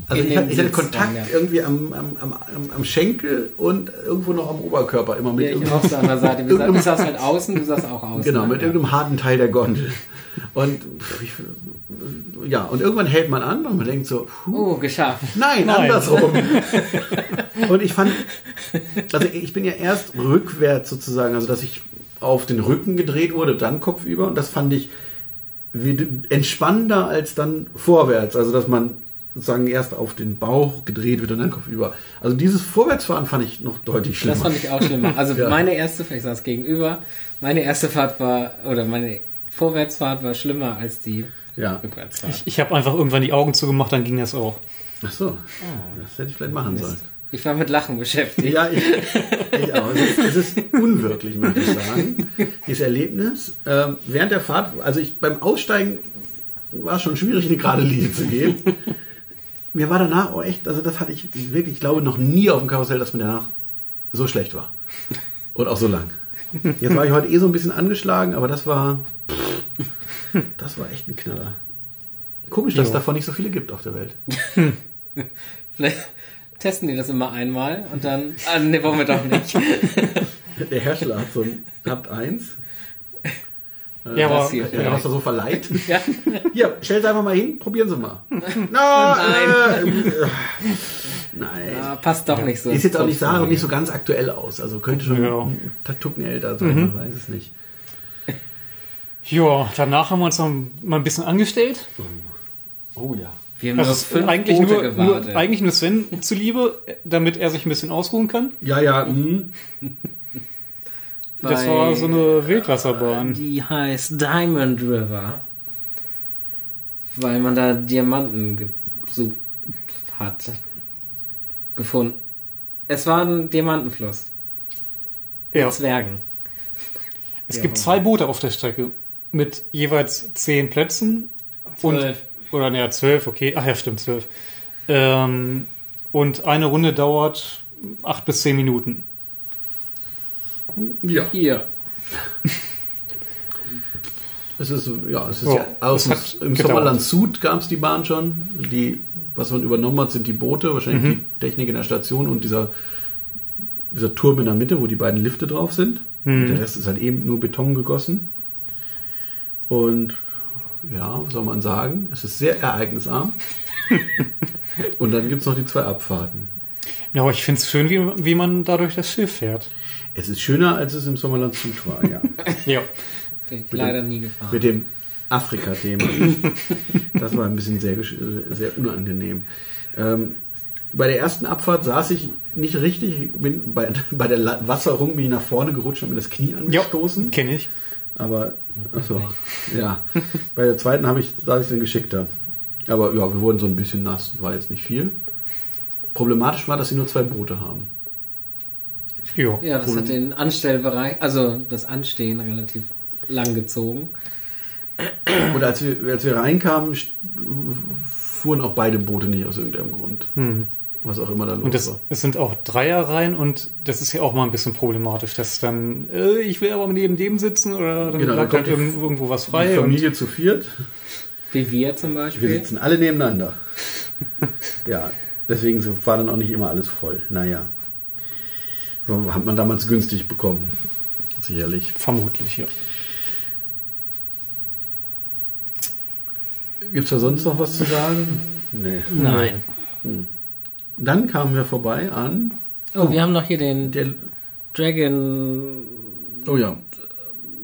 [SPEAKER 1] Also ich, hatte, ich hatte Kontakt
[SPEAKER 3] dann, ja.
[SPEAKER 1] irgendwie am, am, am, am- Schenkel und irgendwo noch am Oberkörper immer mit
[SPEAKER 3] Ja, ich auch so an der Seite. Wir
[SPEAKER 1] irgendeinem-
[SPEAKER 3] ich saß halt außen, du saß auch außen.
[SPEAKER 1] Genau, mit
[SPEAKER 3] ja.
[SPEAKER 1] irgendeinem harten Teil der Gondel. Und ich, ja, und irgendwann hält man an und man denkt so, puh,
[SPEAKER 3] Oh, geschafft.
[SPEAKER 1] Nein,
[SPEAKER 2] Nein.
[SPEAKER 1] andersrum. Und ich fand, also ich bin ja erst rückwärts sozusagen, also dass ich auf den Rücken gedreht wurde, dann kopfüber. Und das fand ich entspannender als dann vorwärts. Also dass man sozusagen erst auf den Bauch gedreht wird und dann kopfüber. Also dieses Vorwärtsfahren fand ich noch deutlich schlimmer.
[SPEAKER 3] Das fand ich auch schlimmer. Also
[SPEAKER 1] Ja.
[SPEAKER 3] meine erste, ich saß gegenüber, meine erste Fahrt war, oder meine Vorwärtsfahrt war schlimmer als die
[SPEAKER 1] ja.
[SPEAKER 3] Rückwärtsfahrt.
[SPEAKER 2] Ich, ich habe einfach irgendwann die Augen zugemacht, dann ging das auch.
[SPEAKER 1] Ach so. Das hätte ich vielleicht machen sollen.
[SPEAKER 3] Ich war mit Lachen beschäftigt.
[SPEAKER 1] Ja, ich, ich auch. Es ist, es ist unwirklich, möchte ich sagen. Dieses Erlebnis. Ähm, während der Fahrt, also ich beim Aussteigen war es schon schwierig, eine gerade Linie zu gehen. Mir war danach auch echt, also das hatte ich wirklich, ich glaube, noch nie auf dem Karussell, dass mir danach so schlecht war. Und auch so lang. Jetzt war ich heute eh so ein bisschen angeschlagen, aber das war, das war echt ein Knaller. Komisch, dass es davon nicht so viele gibt auf der Welt.
[SPEAKER 3] Vielleicht testen die das immer einmal und dann. Ah, ne, wollen wir doch nicht.
[SPEAKER 1] Der Hersteller hat so ein, habt eins. Äh,
[SPEAKER 2] Ja, aber-
[SPEAKER 3] Das hier.
[SPEAKER 1] Ja, was er so verleiht.
[SPEAKER 3] Ja.
[SPEAKER 1] Hier, stell es einfach mal hin, probieren Sie mal. Na, Äh, äh, nein.
[SPEAKER 3] Ah, passt doch nicht so.
[SPEAKER 1] Ist jetzt auch nicht, sah auch nicht so ganz aktuell aus. Also könnte schon
[SPEAKER 2] Ja.
[SPEAKER 1] ein Tucken älter sein, man weiß es nicht.
[SPEAKER 2] Ja, danach haben wir uns noch mal ein bisschen angestellt.
[SPEAKER 1] Oh ja.
[SPEAKER 3] Wir haben
[SPEAKER 2] Also
[SPEAKER 3] nur
[SPEAKER 2] eigentlich
[SPEAKER 3] Boote
[SPEAKER 2] nur,
[SPEAKER 3] gewartet.
[SPEAKER 2] nur, eigentlich nur Sven zuliebe, damit er sich ein bisschen ausruhen kann.
[SPEAKER 1] Ja, ja, mhm.
[SPEAKER 2] Das war so eine Wildwasserbahn.
[SPEAKER 3] Die heißt Diamond River. Weil man da Diamanten gesucht hat. Gefunden. Es war ein Diamantenfluss.
[SPEAKER 2] Ja.
[SPEAKER 3] Mit Zwergen.
[SPEAKER 2] Es
[SPEAKER 3] Ja,
[SPEAKER 2] gibt zwei Boote auf der Strecke mit jeweils zehn Plätzen. Und,
[SPEAKER 3] Zwölf.
[SPEAKER 2] oder ne, zwölf, okay. Ach ja, stimmt, zwölf. Ähm, und eine Runde dauert acht bis zehn Minuten.
[SPEAKER 1] Ja.
[SPEAKER 3] Hier.
[SPEAKER 1] Es ist, ja, es ist
[SPEAKER 2] Ja,
[SPEAKER 1] ja, aus
[SPEAKER 2] es hat
[SPEAKER 1] im
[SPEAKER 2] gedauert.
[SPEAKER 1] Sommerland Sud gab es die Bahn schon. Die, was man übernommen hat, sind die Boote, wahrscheinlich
[SPEAKER 2] Mhm.
[SPEAKER 1] die Technik in der Station und dieser, dieser Turm in der Mitte, wo die beiden Lifte drauf sind.
[SPEAKER 2] Mhm.
[SPEAKER 1] Und der Rest ist halt eben nur Beton gegossen. Und ja, was soll man sagen? Es ist sehr ereignisarm. und dann gibt es noch die zwei Abfahrten.
[SPEAKER 2] Ja, aber ich finde es schön, wie, wie man dadurch das Schiff fährt.
[SPEAKER 1] Es ist schöner, als es im Sommerland Sud war, ja.
[SPEAKER 2] Ja.
[SPEAKER 3] Bin ich leider nie gefahren.
[SPEAKER 1] mit dem Afrika-Thema. Das war ein bisschen sehr, sehr unangenehm. Ähm, bei der ersten Abfahrt saß ich nicht richtig. Ich Bin bei, bei der La- Wasserung bin ich nach vorne gerutscht und mir das Knie angestoßen.
[SPEAKER 2] Kenne ich.
[SPEAKER 1] Aber, achso, ja. Bei der zweiten habe ich, saß ich dann geschickter. Aber ja, wir wurden so ein bisschen nass. War jetzt nicht viel. Problematisch war, dass sie nur zwei Boote haben.
[SPEAKER 2] Ja.
[SPEAKER 3] Ja, das hat den Anstellbereich, also das Anstehen relativ lang gezogen.
[SPEAKER 1] Und als wir, als wir reinkamen, fuhren auch beide Boote nicht aus irgendeinem Grund. Was auch immer da los
[SPEAKER 2] Und das,
[SPEAKER 1] war.
[SPEAKER 2] es sind auch Dreierreihen und das ist ja auch mal ein bisschen problematisch, dass dann, äh, ich will aber neben dem sitzen oder dann
[SPEAKER 1] Genau,
[SPEAKER 2] bleibt
[SPEAKER 1] da
[SPEAKER 2] halt
[SPEAKER 1] kommt die-
[SPEAKER 2] irgendwo, was
[SPEAKER 1] Die
[SPEAKER 2] frei. Und,
[SPEAKER 1] Familie zu viert.
[SPEAKER 3] Wie wir zum
[SPEAKER 1] Wir
[SPEAKER 3] Beispiel.
[SPEAKER 1] sitzen alle nebeneinander. ja, deswegen war dann auch nicht immer alles voll. Naja. Hat man damals günstig bekommen. Sicherlich.
[SPEAKER 2] vermutlich, ja.
[SPEAKER 1] Gibt es da sonst noch was zu sagen? Nee.
[SPEAKER 3] Nein.
[SPEAKER 1] Dann kamen wir vorbei an
[SPEAKER 3] Oh, wir haben noch hier den
[SPEAKER 1] der.
[SPEAKER 3] Dragon.
[SPEAKER 1] Oh ja.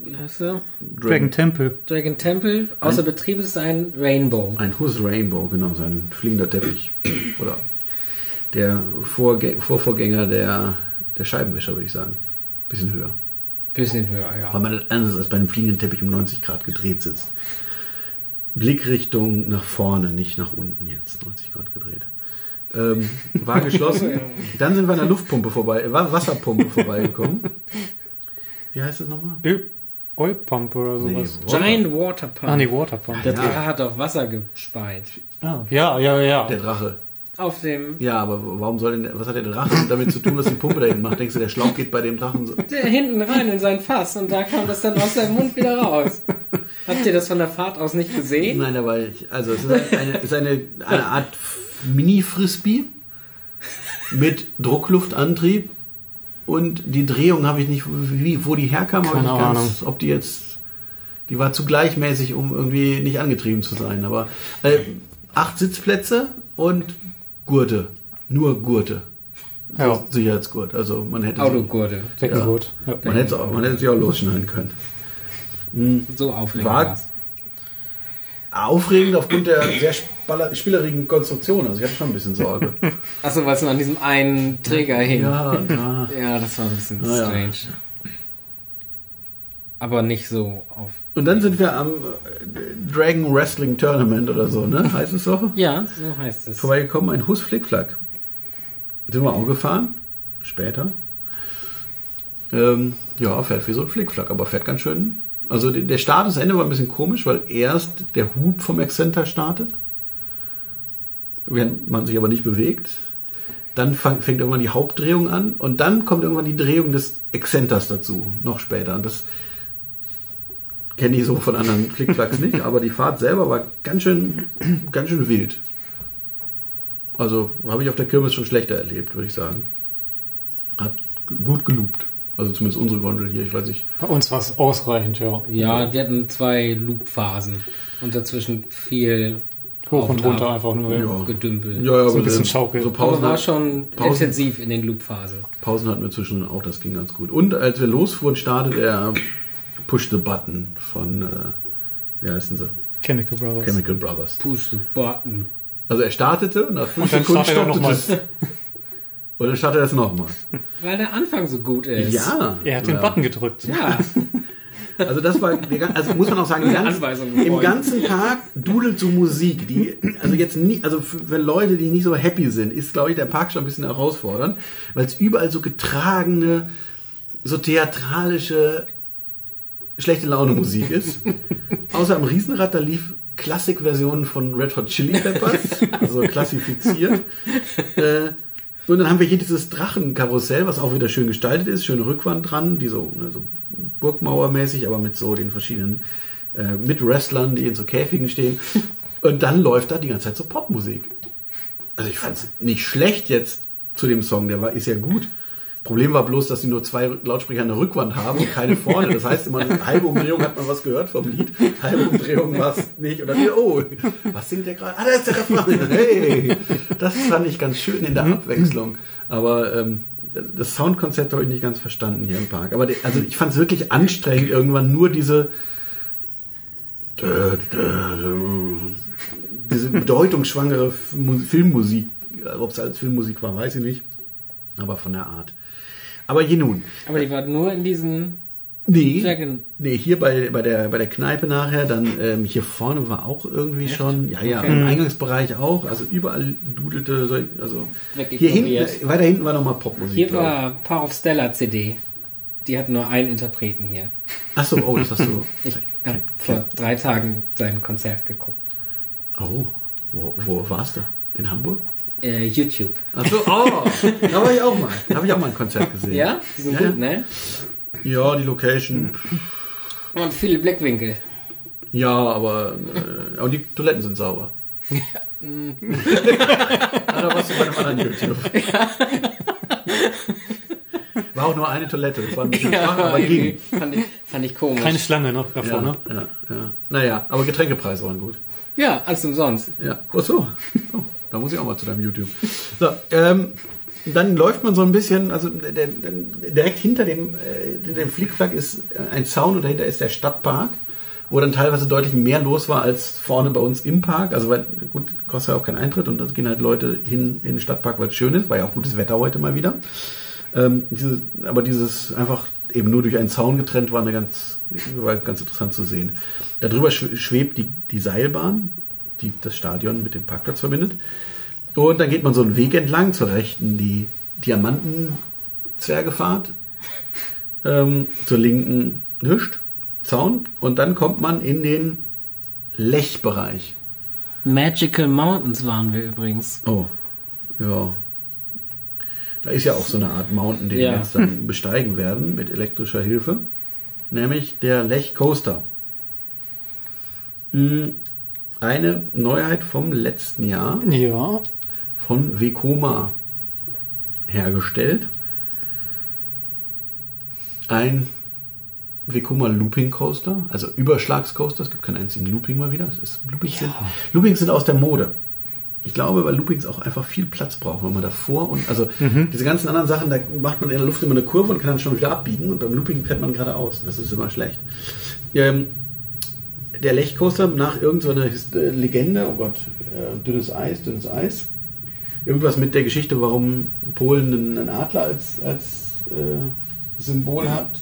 [SPEAKER 3] Wie heißt er?
[SPEAKER 2] Dragon Temple.
[SPEAKER 3] Dragon Temple. Außer Betrieb ist ein Rainbow.
[SPEAKER 1] Ein Hus Rainbow, genau, sein fliegender Teppich. Oder der Vorgä Vorvorgänger der, der Scheibenwischer, würde ich sagen. Bisschen höher.
[SPEAKER 3] Bisschen höher, ja.
[SPEAKER 1] Weil man anders als bei einem fliegenden Teppich um 90 Grad gedreht sitzt. Blickrichtung nach vorne, nicht nach unten jetzt, 90 Grad gedreht. Ähm, war geschlossen. Dann sind wir an der Luftpumpe vorbei, äh, Wasserpumpe vorbeigekommen. Wie heißt das nochmal?
[SPEAKER 2] Öl- Oilpump oder sowas.
[SPEAKER 1] Water-
[SPEAKER 3] Giant Water Pump.
[SPEAKER 2] Ah, nee, Waterpump.
[SPEAKER 3] Der
[SPEAKER 1] Ja.
[SPEAKER 3] Drache hat auch Wasser gespeit.
[SPEAKER 2] Ah, ja, ja, ja.
[SPEAKER 1] Der Drache.
[SPEAKER 3] Auf dem.
[SPEAKER 1] Ja, aber warum soll denn, was hat der Drache damit zu tun, dass die Pumpe da hinten macht? Denkst du, der Schlauch geht bei dem Drachen so?
[SPEAKER 3] Der hinten rein in sein Fass und da kam das dann aus seinem Mund wieder raus. Habt ihr das von der Fahrt aus nicht gesehen?
[SPEAKER 1] Nein, aber ich, also es ist eine, ist eine, eine Art Mini-Frisbee mit Druckluftantrieb und die Drehung habe ich nicht, wie, wo die herkam, ich
[SPEAKER 2] Keine
[SPEAKER 1] nicht ganz, ob die jetzt, die war zu gleichmäßig, um irgendwie nicht angetrieben zu sein, aber äh, acht Sitzplätze und Gurte, nur Gurte.
[SPEAKER 2] Ja.
[SPEAKER 1] Sicherheitsgurt, also man hätte
[SPEAKER 3] Autogurte.
[SPEAKER 2] Deckengut. Ja.
[SPEAKER 1] man hätte, auch, man hätte sie auch losschneiden können.
[SPEAKER 3] So aufregend
[SPEAKER 1] War-
[SPEAKER 3] war's.
[SPEAKER 1] Aufregend aufgrund der sehr spielerigen Konstruktion, also ich hatte schon ein bisschen Sorge.
[SPEAKER 3] Achso, weil es nur an diesem einen Träger hing. Ja,
[SPEAKER 1] Ja, ja.
[SPEAKER 3] das war ein bisschen
[SPEAKER 1] Ah, ja.
[SPEAKER 3] strange. Aber nicht so auf.
[SPEAKER 1] Und dann sind wir am äh, Dragon Wrestling Tournament oder so, ne? Heißt es so?
[SPEAKER 3] Ja, so heißt es.
[SPEAKER 1] Vorbeigekommen, ein Hus Flickflack. Sind wir auch gefahren. Später. Ähm, ja, fährt wie so ein Flickflack, aber fährt ganz schön. Also der Start, das Ende war ein bisschen komisch, weil erst der Hub vom Exzenter startet, während man sich aber nicht bewegt. Dann fang, fängt irgendwann die Hauptdrehung an und dann kommt irgendwann die Drehung des Exzenters dazu, noch später. Und das kenne ich so von anderen Flickflacks nicht, aber die Fahrt selber war ganz schön, ganz schön wild. Also habe ich auf der Kirmes schon schlechter erlebt, würde ich sagen. Hat gut gelobt. Also zumindest unsere Gondel hier, ich weiß nicht.
[SPEAKER 2] Bei uns war es ausreichend, ja.
[SPEAKER 3] Ja, wir hatten zwei Loop-Phasen. Und dazwischen viel
[SPEAKER 2] Hoch und runter
[SPEAKER 3] ab.
[SPEAKER 2] einfach nur.
[SPEAKER 1] Ja.
[SPEAKER 3] Gedümpel.
[SPEAKER 1] Ja, ja,
[SPEAKER 2] So ein
[SPEAKER 1] aber
[SPEAKER 2] bisschen
[SPEAKER 1] dann-
[SPEAKER 2] Schaukel.
[SPEAKER 1] So
[SPEAKER 3] Aber
[SPEAKER 1] Pausen,
[SPEAKER 3] war
[SPEAKER 1] hat-
[SPEAKER 3] schon
[SPEAKER 1] Pausen-
[SPEAKER 3] intensiv in den Loop-Phasen.
[SPEAKER 1] Pausen hatten wir zwischen auch, das ging ganz gut. Und als wir losfuhren, startet er Push the Button von, äh, wie heißen sie?
[SPEAKER 2] Chemical Brothers.
[SPEAKER 1] Chemical Brothers.
[SPEAKER 3] Push the button.
[SPEAKER 1] Also er startete, nach fünf
[SPEAKER 2] Und dann
[SPEAKER 1] Sekunden
[SPEAKER 2] startet er
[SPEAKER 1] stoppte
[SPEAKER 2] nochmal.
[SPEAKER 1] es. Und dann startet er es nochmal.
[SPEAKER 3] Weil der Anfang so gut ist.
[SPEAKER 1] Ja.
[SPEAKER 2] Er hat den
[SPEAKER 1] ja.
[SPEAKER 2] Button gedrückt.
[SPEAKER 3] Ja.
[SPEAKER 1] Also das war, also muss man auch sagen, im ganzen,
[SPEAKER 3] Anweisung
[SPEAKER 1] im ganzen Park dudelt so Musik, die, also jetzt nie, also für Leute, die nicht so happy sind, ist, glaube ich, der Park schon ein bisschen herausfordernd, weil es überall so getragene, so theatralische, schlechte Laune Musik ist. Außer am Riesenrad, da lief Klassikversionen von Red Hot Chili Peppers, also klassifiziert. Äh, und dann haben wir hier dieses Drachenkarussell, was auch wieder schön gestaltet ist, schöne Rückwand dran, die so, ne, so Burgmauermäßig, aber mit so den verschiedenen äh, mit Wrestlern, die in so Käfigen stehen. Und dann läuft da die ganze Zeit so Popmusik. Also ich fand es nicht schlecht jetzt zu dem Song, der war ist ja gut. Problem war bloß, dass sie nur zwei Lautsprecher an der Rückwand haben und keine vorne. Das heißt, immer eine halbe Umdrehung hat man was gehört vom Lied, halbe Umdrehung war es nicht. Und dann oh, was singt der gerade? Ah, da ist der Refrain. Hey, das fand ich ganz schön in der Abwechslung. Aber ähm, das Soundkonzept habe ich nicht ganz verstanden hier im Park. Aber also ich fand es wirklich anstrengend, irgendwann nur diese diese bedeutungsschwangere Mu- Filmmusik, ob es als Filmmusik war, weiß ich nicht, aber von der Art. Aber je nun.
[SPEAKER 3] Aber die war nur in diesen
[SPEAKER 1] Nee, nee hier bei, bei, der, bei der Kneipe nachher, dann ähm, hier vorne war auch irgendwie schon, ja, ja,
[SPEAKER 3] Okay.
[SPEAKER 1] im Eingangsbereich auch, also überall dudelte, so- also hier hinten, weiter hinten war nochmal Popmusik.
[SPEAKER 3] Hier
[SPEAKER 1] ich.
[SPEAKER 3] war Paar of Stella CD. Die hat nur einen Interpreten hier.
[SPEAKER 1] Ach so, oh, das hast du.
[SPEAKER 3] Ich habe vor drei Tagen sein Konzert geguckt.
[SPEAKER 1] Oh, wo, wo warst du? In Hamburg?
[SPEAKER 3] Äh, YouTube.
[SPEAKER 1] Ach so, oh, da war ich auch mal. Da habe ich auch mal ein Konzert gesehen.
[SPEAKER 3] Ja? Die sind
[SPEAKER 1] Ja.
[SPEAKER 3] gut, ne?
[SPEAKER 1] Ja, die Location.
[SPEAKER 3] Und viele Blickwinkel.
[SPEAKER 1] Ja, aber äh, und die Toiletten sind sauber. ah, da warst du bei einem anderen YouTube. War auch nur eine Toilette. Das war ein bisschen schwach, aber ging.
[SPEAKER 3] fand, ich, fand ich komisch.
[SPEAKER 2] Keine Schlange noch davor,
[SPEAKER 1] Ja,
[SPEAKER 2] ne?
[SPEAKER 1] ja, ja. Naja, aber Getränkepreise waren gut.
[SPEAKER 3] ja, alles umsonst.
[SPEAKER 1] Ja. Ach so. Oh, da muss ich auch mal zu deinem YouTube. So, ähm, dann läuft man so ein bisschen, also der, der, direkt hinter dem, äh, dem Flickflack ist ein Zaun und dahinter ist der Stadtpark. wo dann teilweise deutlich mehr los war als vorne bei uns im Park. Also weil, gut, kostet ja auch keinen Eintritt und dann gehen halt Leute hin in den Stadtpark, weil es schön ist, war ja auch gutes Wetter heute mal wieder. Ähm, diese, aber dieses einfach eben nur durch einen Zaun getrennt war eine ganz, war ganz interessant zu sehen. Darüber schw- schwebt die, die Seilbahn, die das Stadion mit dem Parkplatz verbindet. Und dann geht man so einen Weg entlang, zur rechten die Diamanten-Zwergefahrt, ähm, zur linken nischt, Zaun und dann kommt man in den Lechbereich.
[SPEAKER 3] Magical Mountains waren wir übrigens.
[SPEAKER 1] Oh, ja. Da ist ja auch so eine Art Mountain, den
[SPEAKER 3] Ja.
[SPEAKER 1] wir jetzt dann besteigen werden mit elektrischer Hilfe, nämlich der Lech Coaster. Eine Neuheit vom letzten Jahr
[SPEAKER 2] Ja.
[SPEAKER 1] von Vekoma hergestellt. Ein Vekoma Looping Coaster, also Überschlagscoaster. Es gibt keinen einzigen Looping mal wieder. Ist, Loopings, sind, Loopings sind aus der Mode. Ich glaube, weil Loopings auch einfach viel Platz brauchen, wenn man davor und also diese ganzen anderen Sachen, da macht man in der Luft immer eine Kurve und kann dann schon wieder abbiegen und beim Looping fährt man geradeaus. Das ist immer schlecht. Ähm, der Lechcoaster nach irgendeiner Hist- äh, Legende, oh Gott, äh, dünnes Eis, dünnes Eis. Irgendwas mit der Geschichte, warum Polen einen, Adler als, als äh, Symbol hat.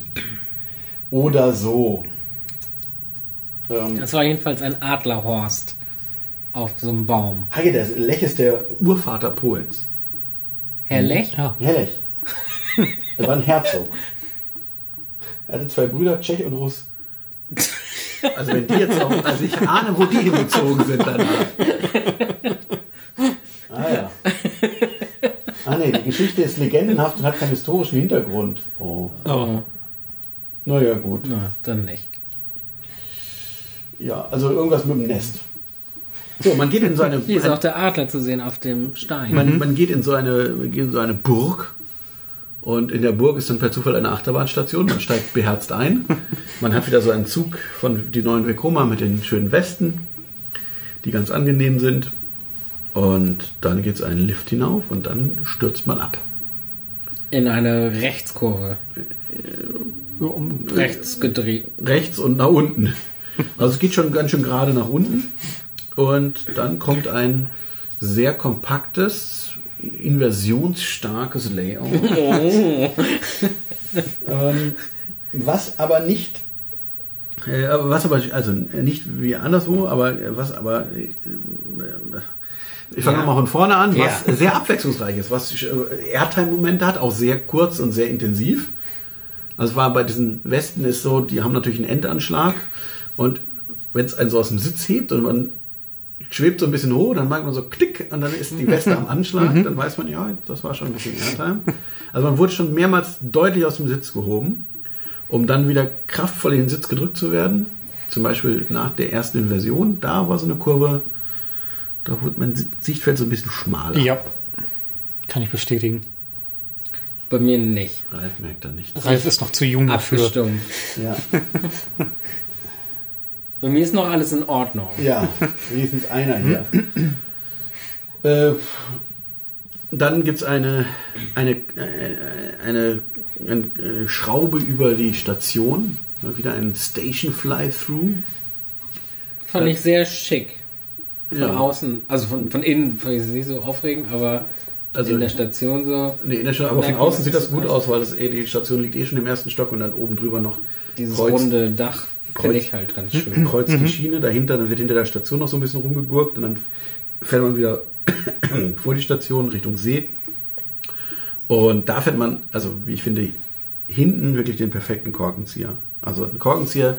[SPEAKER 1] Oder so. Ähm,
[SPEAKER 3] Das war jedenfalls ein Adlerhorst auf so einem Baum.
[SPEAKER 1] Heike, der Lech ist der Urvater Polens.
[SPEAKER 3] Herr Lech?
[SPEAKER 2] Ja.
[SPEAKER 1] Herr Lech. Er war ein Herzog. Er hatte zwei Brüder, Tschech und Russ. Also wenn die jetzt noch, also ich ahne, wo die hingezogen sind danach. Ah ja. Ah nee, die Geschichte ist legendenhaft und hat keinen historischen Hintergrund. Oh.
[SPEAKER 3] Oh,
[SPEAKER 1] Naja, gut.
[SPEAKER 3] na, dann nicht.
[SPEAKER 1] Ja, also irgendwas mit dem Nest. So, man geht in so eine,
[SPEAKER 3] Hier ist auch der Adler zu sehen auf dem Stein.
[SPEAKER 1] man, man geht in so eine, man geht in so eine Burg und in der Burg ist dann per Zufall eine Achterbahnstation. Man steigt beherzt ein. Man hat wieder so einen Zug von die neuen Vekoma mit den schönen Westen, die ganz angenehm sind. Und dann geht es einen Lift hinauf und dann stürzt man ab.
[SPEAKER 3] In eine Rechtskurve.
[SPEAKER 2] Um,
[SPEAKER 3] Rechts gedreht.
[SPEAKER 1] Rechts und nach unten. Also es geht schon ganz schön gerade nach unten. Und dann kommt ein sehr kompaktes, inversionsstarkes Layout. ähm, was aber nicht, äh, was aber, also nicht wie anderswo, aber äh, was aber, äh, äh, ich fange
[SPEAKER 3] Ja.
[SPEAKER 1] mal von vorne an, was
[SPEAKER 3] Ja.
[SPEAKER 1] sehr abwechslungsreich ist, was äh, Airtime-Momente hat, auch sehr kurz und sehr intensiv. Also war bei diesen Westen ist so, die haben natürlich einen Endanschlag und wenn es einen so aus dem Sitz hebt und man schwebt so ein bisschen hoch, dann merkt man so klick und dann ist die Weste am Anschlag, dann weiß man, ja, das war schon ein bisschen Airtime. Also man wurde schon mehrmals deutlich aus dem Sitz gehoben, um dann wieder kraftvoll in den Sitz gedrückt zu werden. Zum Beispiel nach der ersten Inversion, da war so eine Kurve, da wurde mein Sichtfeld so ein bisschen schmaler.
[SPEAKER 2] ja. Kann ich bestätigen.
[SPEAKER 3] Bei mir nicht.
[SPEAKER 1] Ralf merkt da nichts.
[SPEAKER 2] Ralf ist noch zu jung dafür.
[SPEAKER 3] Abgestumpft.
[SPEAKER 1] Ja.
[SPEAKER 3] Bei mir ist noch alles in Ordnung.
[SPEAKER 1] Ja, wenigstens einer hier. äh, dann gibt es eine, eine, äh, eine, eine, eine Schraube über die Station. Wieder ein Station Fly-Through.
[SPEAKER 3] Fand ich sehr schick. Von
[SPEAKER 1] Ja.
[SPEAKER 3] außen, also von, von innen fand ich es nicht so aufregend, aber
[SPEAKER 1] Also-
[SPEAKER 3] in der Station so.
[SPEAKER 1] Nee, in der Station, aber von außen sieht
[SPEAKER 3] das
[SPEAKER 1] gut aus, weil das, eh- die Station liegt eh schon im ersten Stock und dann oben drüber noch
[SPEAKER 3] Dieses
[SPEAKER 1] Kreuz-
[SPEAKER 3] runde Dach
[SPEAKER 1] Kreuz-
[SPEAKER 3] ich halt ganz schön.
[SPEAKER 1] kreuzt die Schiene dahinter, dann wird hinter der Station noch so ein bisschen rumgegurkt und dann fährt man wieder vor die Station Richtung See. Und da fährt man, also wie ich finde, hinten wirklich den perfekten Korkenzieher. Also ein Korkenzieher,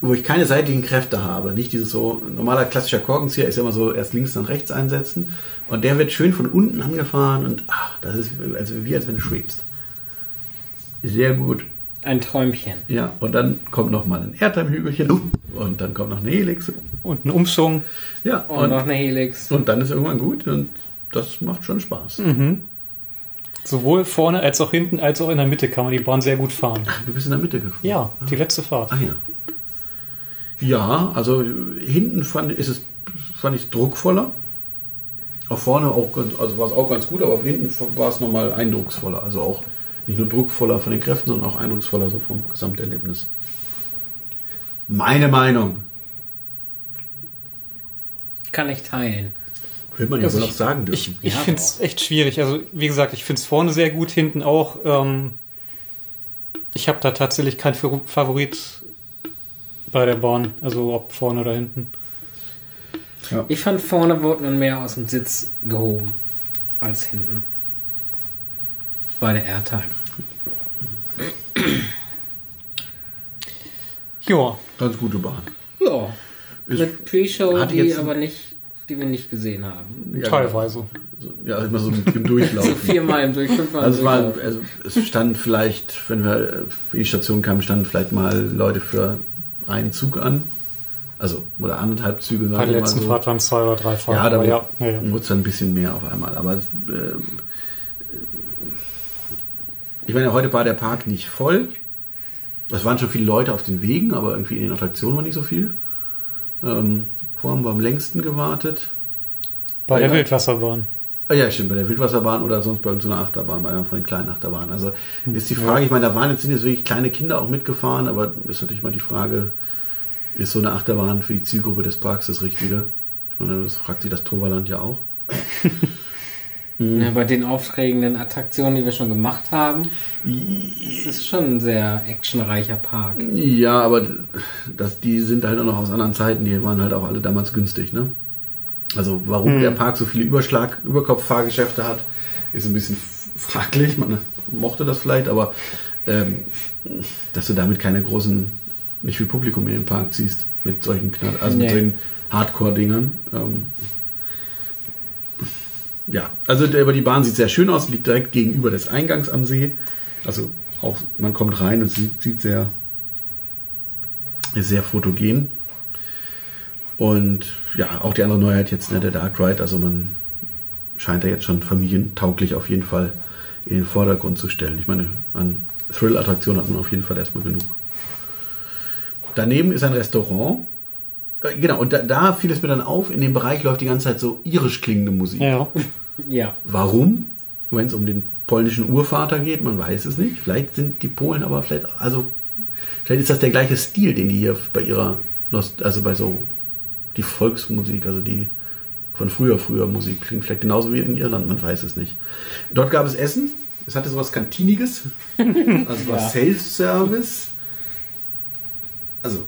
[SPEAKER 1] wo ich keine seitlichen Kräfte habe. Nicht dieses so, normaler klassischer Korkenzieher ist ja immer so erst links, dann rechts einsetzen. Und der wird schön von unten angefahren und ach, das ist also wie als wenn du schwebst. Sehr gut.
[SPEAKER 3] Ein Träumchen.
[SPEAKER 1] Ja, und dann kommt noch mal ein Airtime-Hügelchen und dann kommt noch eine Helix.
[SPEAKER 2] Und ein Umschwung.
[SPEAKER 1] Ja,
[SPEAKER 3] Und,
[SPEAKER 1] und,
[SPEAKER 3] noch eine Helix.
[SPEAKER 1] und dann ist irgendwann gut und das macht schon Spaß.
[SPEAKER 2] Sowohl vorne als auch hinten als auch in der Mitte kann man die Bahn sehr gut fahren.
[SPEAKER 1] Du bist in der Mitte gefahren.
[SPEAKER 2] Ja, die letzte Fahrt.
[SPEAKER 1] Ah ja. Ja, also hinten fand, ist es, fand ich druckvoller. Auch vorne auch, ganz- also war es auch ganz gut, aber hinten war es nochmal eindrucksvoller. Also auch nicht nur druckvoller von den Kräften, sondern auch eindrucksvoller so vom Gesamterlebnis. Meine Meinung.
[SPEAKER 3] Kann ich teilen.
[SPEAKER 1] Will man ja
[SPEAKER 2] Also
[SPEAKER 1] wohl auch sagen dürfen.
[SPEAKER 2] Ich, ich
[SPEAKER 3] Ja,
[SPEAKER 2] finde es echt schwierig. Also, wie gesagt, ich finde es vorne sehr gut, hinten auch. Ähm, ich habe da tatsächlich keinen Fa- Favorit bei der Bahn. Also, ob vorne oder hinten.
[SPEAKER 3] Ich fand vorne wurde man mehr aus dem Sitz gehoben als hinten. Bei der Airtime.
[SPEAKER 2] Ja,
[SPEAKER 1] Ganz gute Bahn.
[SPEAKER 3] Ja.
[SPEAKER 1] Ist-
[SPEAKER 3] Mit Pre-Show, die
[SPEAKER 1] jetzt-
[SPEAKER 3] aber nicht, die wir nicht gesehen haben.
[SPEAKER 1] Ja,
[SPEAKER 2] teilweise.
[SPEAKER 1] So, ja, immer so im
[SPEAKER 3] So
[SPEAKER 1] Durchlaufen.
[SPEAKER 3] viermal im Durch, fünfmal
[SPEAKER 1] Also es,
[SPEAKER 3] im
[SPEAKER 1] war,
[SPEAKER 3] Durchlauf.
[SPEAKER 1] also es stand vielleicht, wenn wir in die Station kamen, standen vielleicht mal Leute für einen Zug an. Also, oder anderthalb Züge,
[SPEAKER 2] Bei
[SPEAKER 1] sagen
[SPEAKER 2] der
[SPEAKER 1] wir mal
[SPEAKER 2] letzten
[SPEAKER 1] so.
[SPEAKER 2] Fahrt waren es zwei oder drei Fahrten.
[SPEAKER 1] Ja, da
[SPEAKER 2] aber
[SPEAKER 1] wurde
[SPEAKER 2] ja, ja, ja.
[SPEAKER 1] es dann ein bisschen mehr auf einmal. Aber äh, ich meine, heute war der Park nicht voll. Es waren schon viele Leute auf den Wegen, aber irgendwie in den Attraktionen war nicht so viel. Ähm, wo haben wir am längsten gewartet?
[SPEAKER 2] Bei der
[SPEAKER 1] Ja.
[SPEAKER 2] Wildwasserbahn.
[SPEAKER 1] Ah Ja, stimmt, bei der Wildwasserbahn oder sonst bei irgendeiner Achterbahn, bei einer von den kleinen Achterbahnen. Also ist die Frage, ich meine, da waren jetzt, sind jetzt wirklich kleine Kinder auch mitgefahren, aber ist natürlich mal die Frage, ist so eine Achterbahn für die Zielgruppe des Parks das Richtige? Ich meine, das fragt sich das Toverland ja auch.
[SPEAKER 3] Ja, bei den aufregenden Attraktionen, die wir schon gemacht haben, ist es schon ein sehr actionreicher Park.
[SPEAKER 1] Ja, aber das, die sind halt auch noch aus anderen Zeiten, die waren halt auch alle damals günstig, ne? Also warum der Park so viele Überschlag, Überkopffahrgeschäfte hat, ist ein bisschen fraglich. Man mochte das vielleicht, aber ähm, dass du damit keine großen, nicht viel Publikum in den Park ziehst mit solchen Knall, also mit
[SPEAKER 3] Nee.
[SPEAKER 1] solchen Hardcore-Dingern. Ähm, ja, also der, aber die Bahn sieht sehr schön aus, liegt direkt gegenüber des Eingangs am See. Also auch, man kommt rein und sieht, sieht sehr, sehr fotogen. Und ja, auch die andere Neuheit jetzt, ne, der Dark Ride, also man scheint da jetzt schon familientauglich auf jeden Fall in den Vordergrund zu stellen. Ich meine, an Thrill-Attraktionen hat man auf jeden Fall erstmal genug. Daneben ist ein Restaurant. Genau, und da, da fiel es mir dann auf, in dem Bereich läuft die ganze Zeit so irisch klingende Musik.
[SPEAKER 2] Ja.
[SPEAKER 3] Ja.
[SPEAKER 1] Warum? Wenn es um den polnischen Urvater geht, man weiß es nicht. Vielleicht sind die Polen aber vielleicht, also vielleicht ist das der gleiche Stil, den die hier bei ihrer, Nost- also bei so die Volksmusik, also die von früher, früher Musik klingt vielleicht genauso wie in Irland, man weiß es nicht. Dort gab es Essen. Es hatte sowas Kantiniges, also war
[SPEAKER 3] Ja.
[SPEAKER 1] Self-Service. Also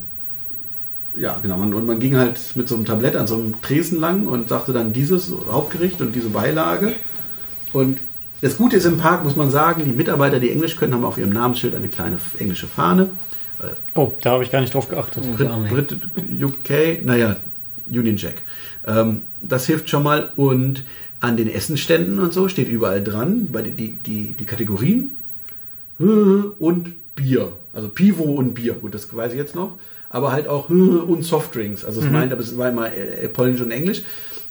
[SPEAKER 1] ja, genau. Man, und man ging halt mit so einem Tablett an so einem Tresen lang und sagte dann dieses Hauptgericht und diese Beilage. Und das Gute ist im Park, muss man sagen, die Mitarbeiter, die Englisch können, haben auf ihrem Namensschild eine kleine englische Fahne.
[SPEAKER 2] Oh, da habe ich gar nicht drauf geachtet.
[SPEAKER 3] Auch
[SPEAKER 1] Brit. Brit, UK, naja, Union Jack. Ähm, das hilft schon mal. Und an den Essenständen und so steht überall dran, bei die, die, die, die Kategorien äh, und Bier. Also Pivo und Bier. Gut, das weiß ich jetzt noch. Aber halt auch äh, und Softdrinks. Also es meint, aber es war immer äh, Polnisch und Englisch.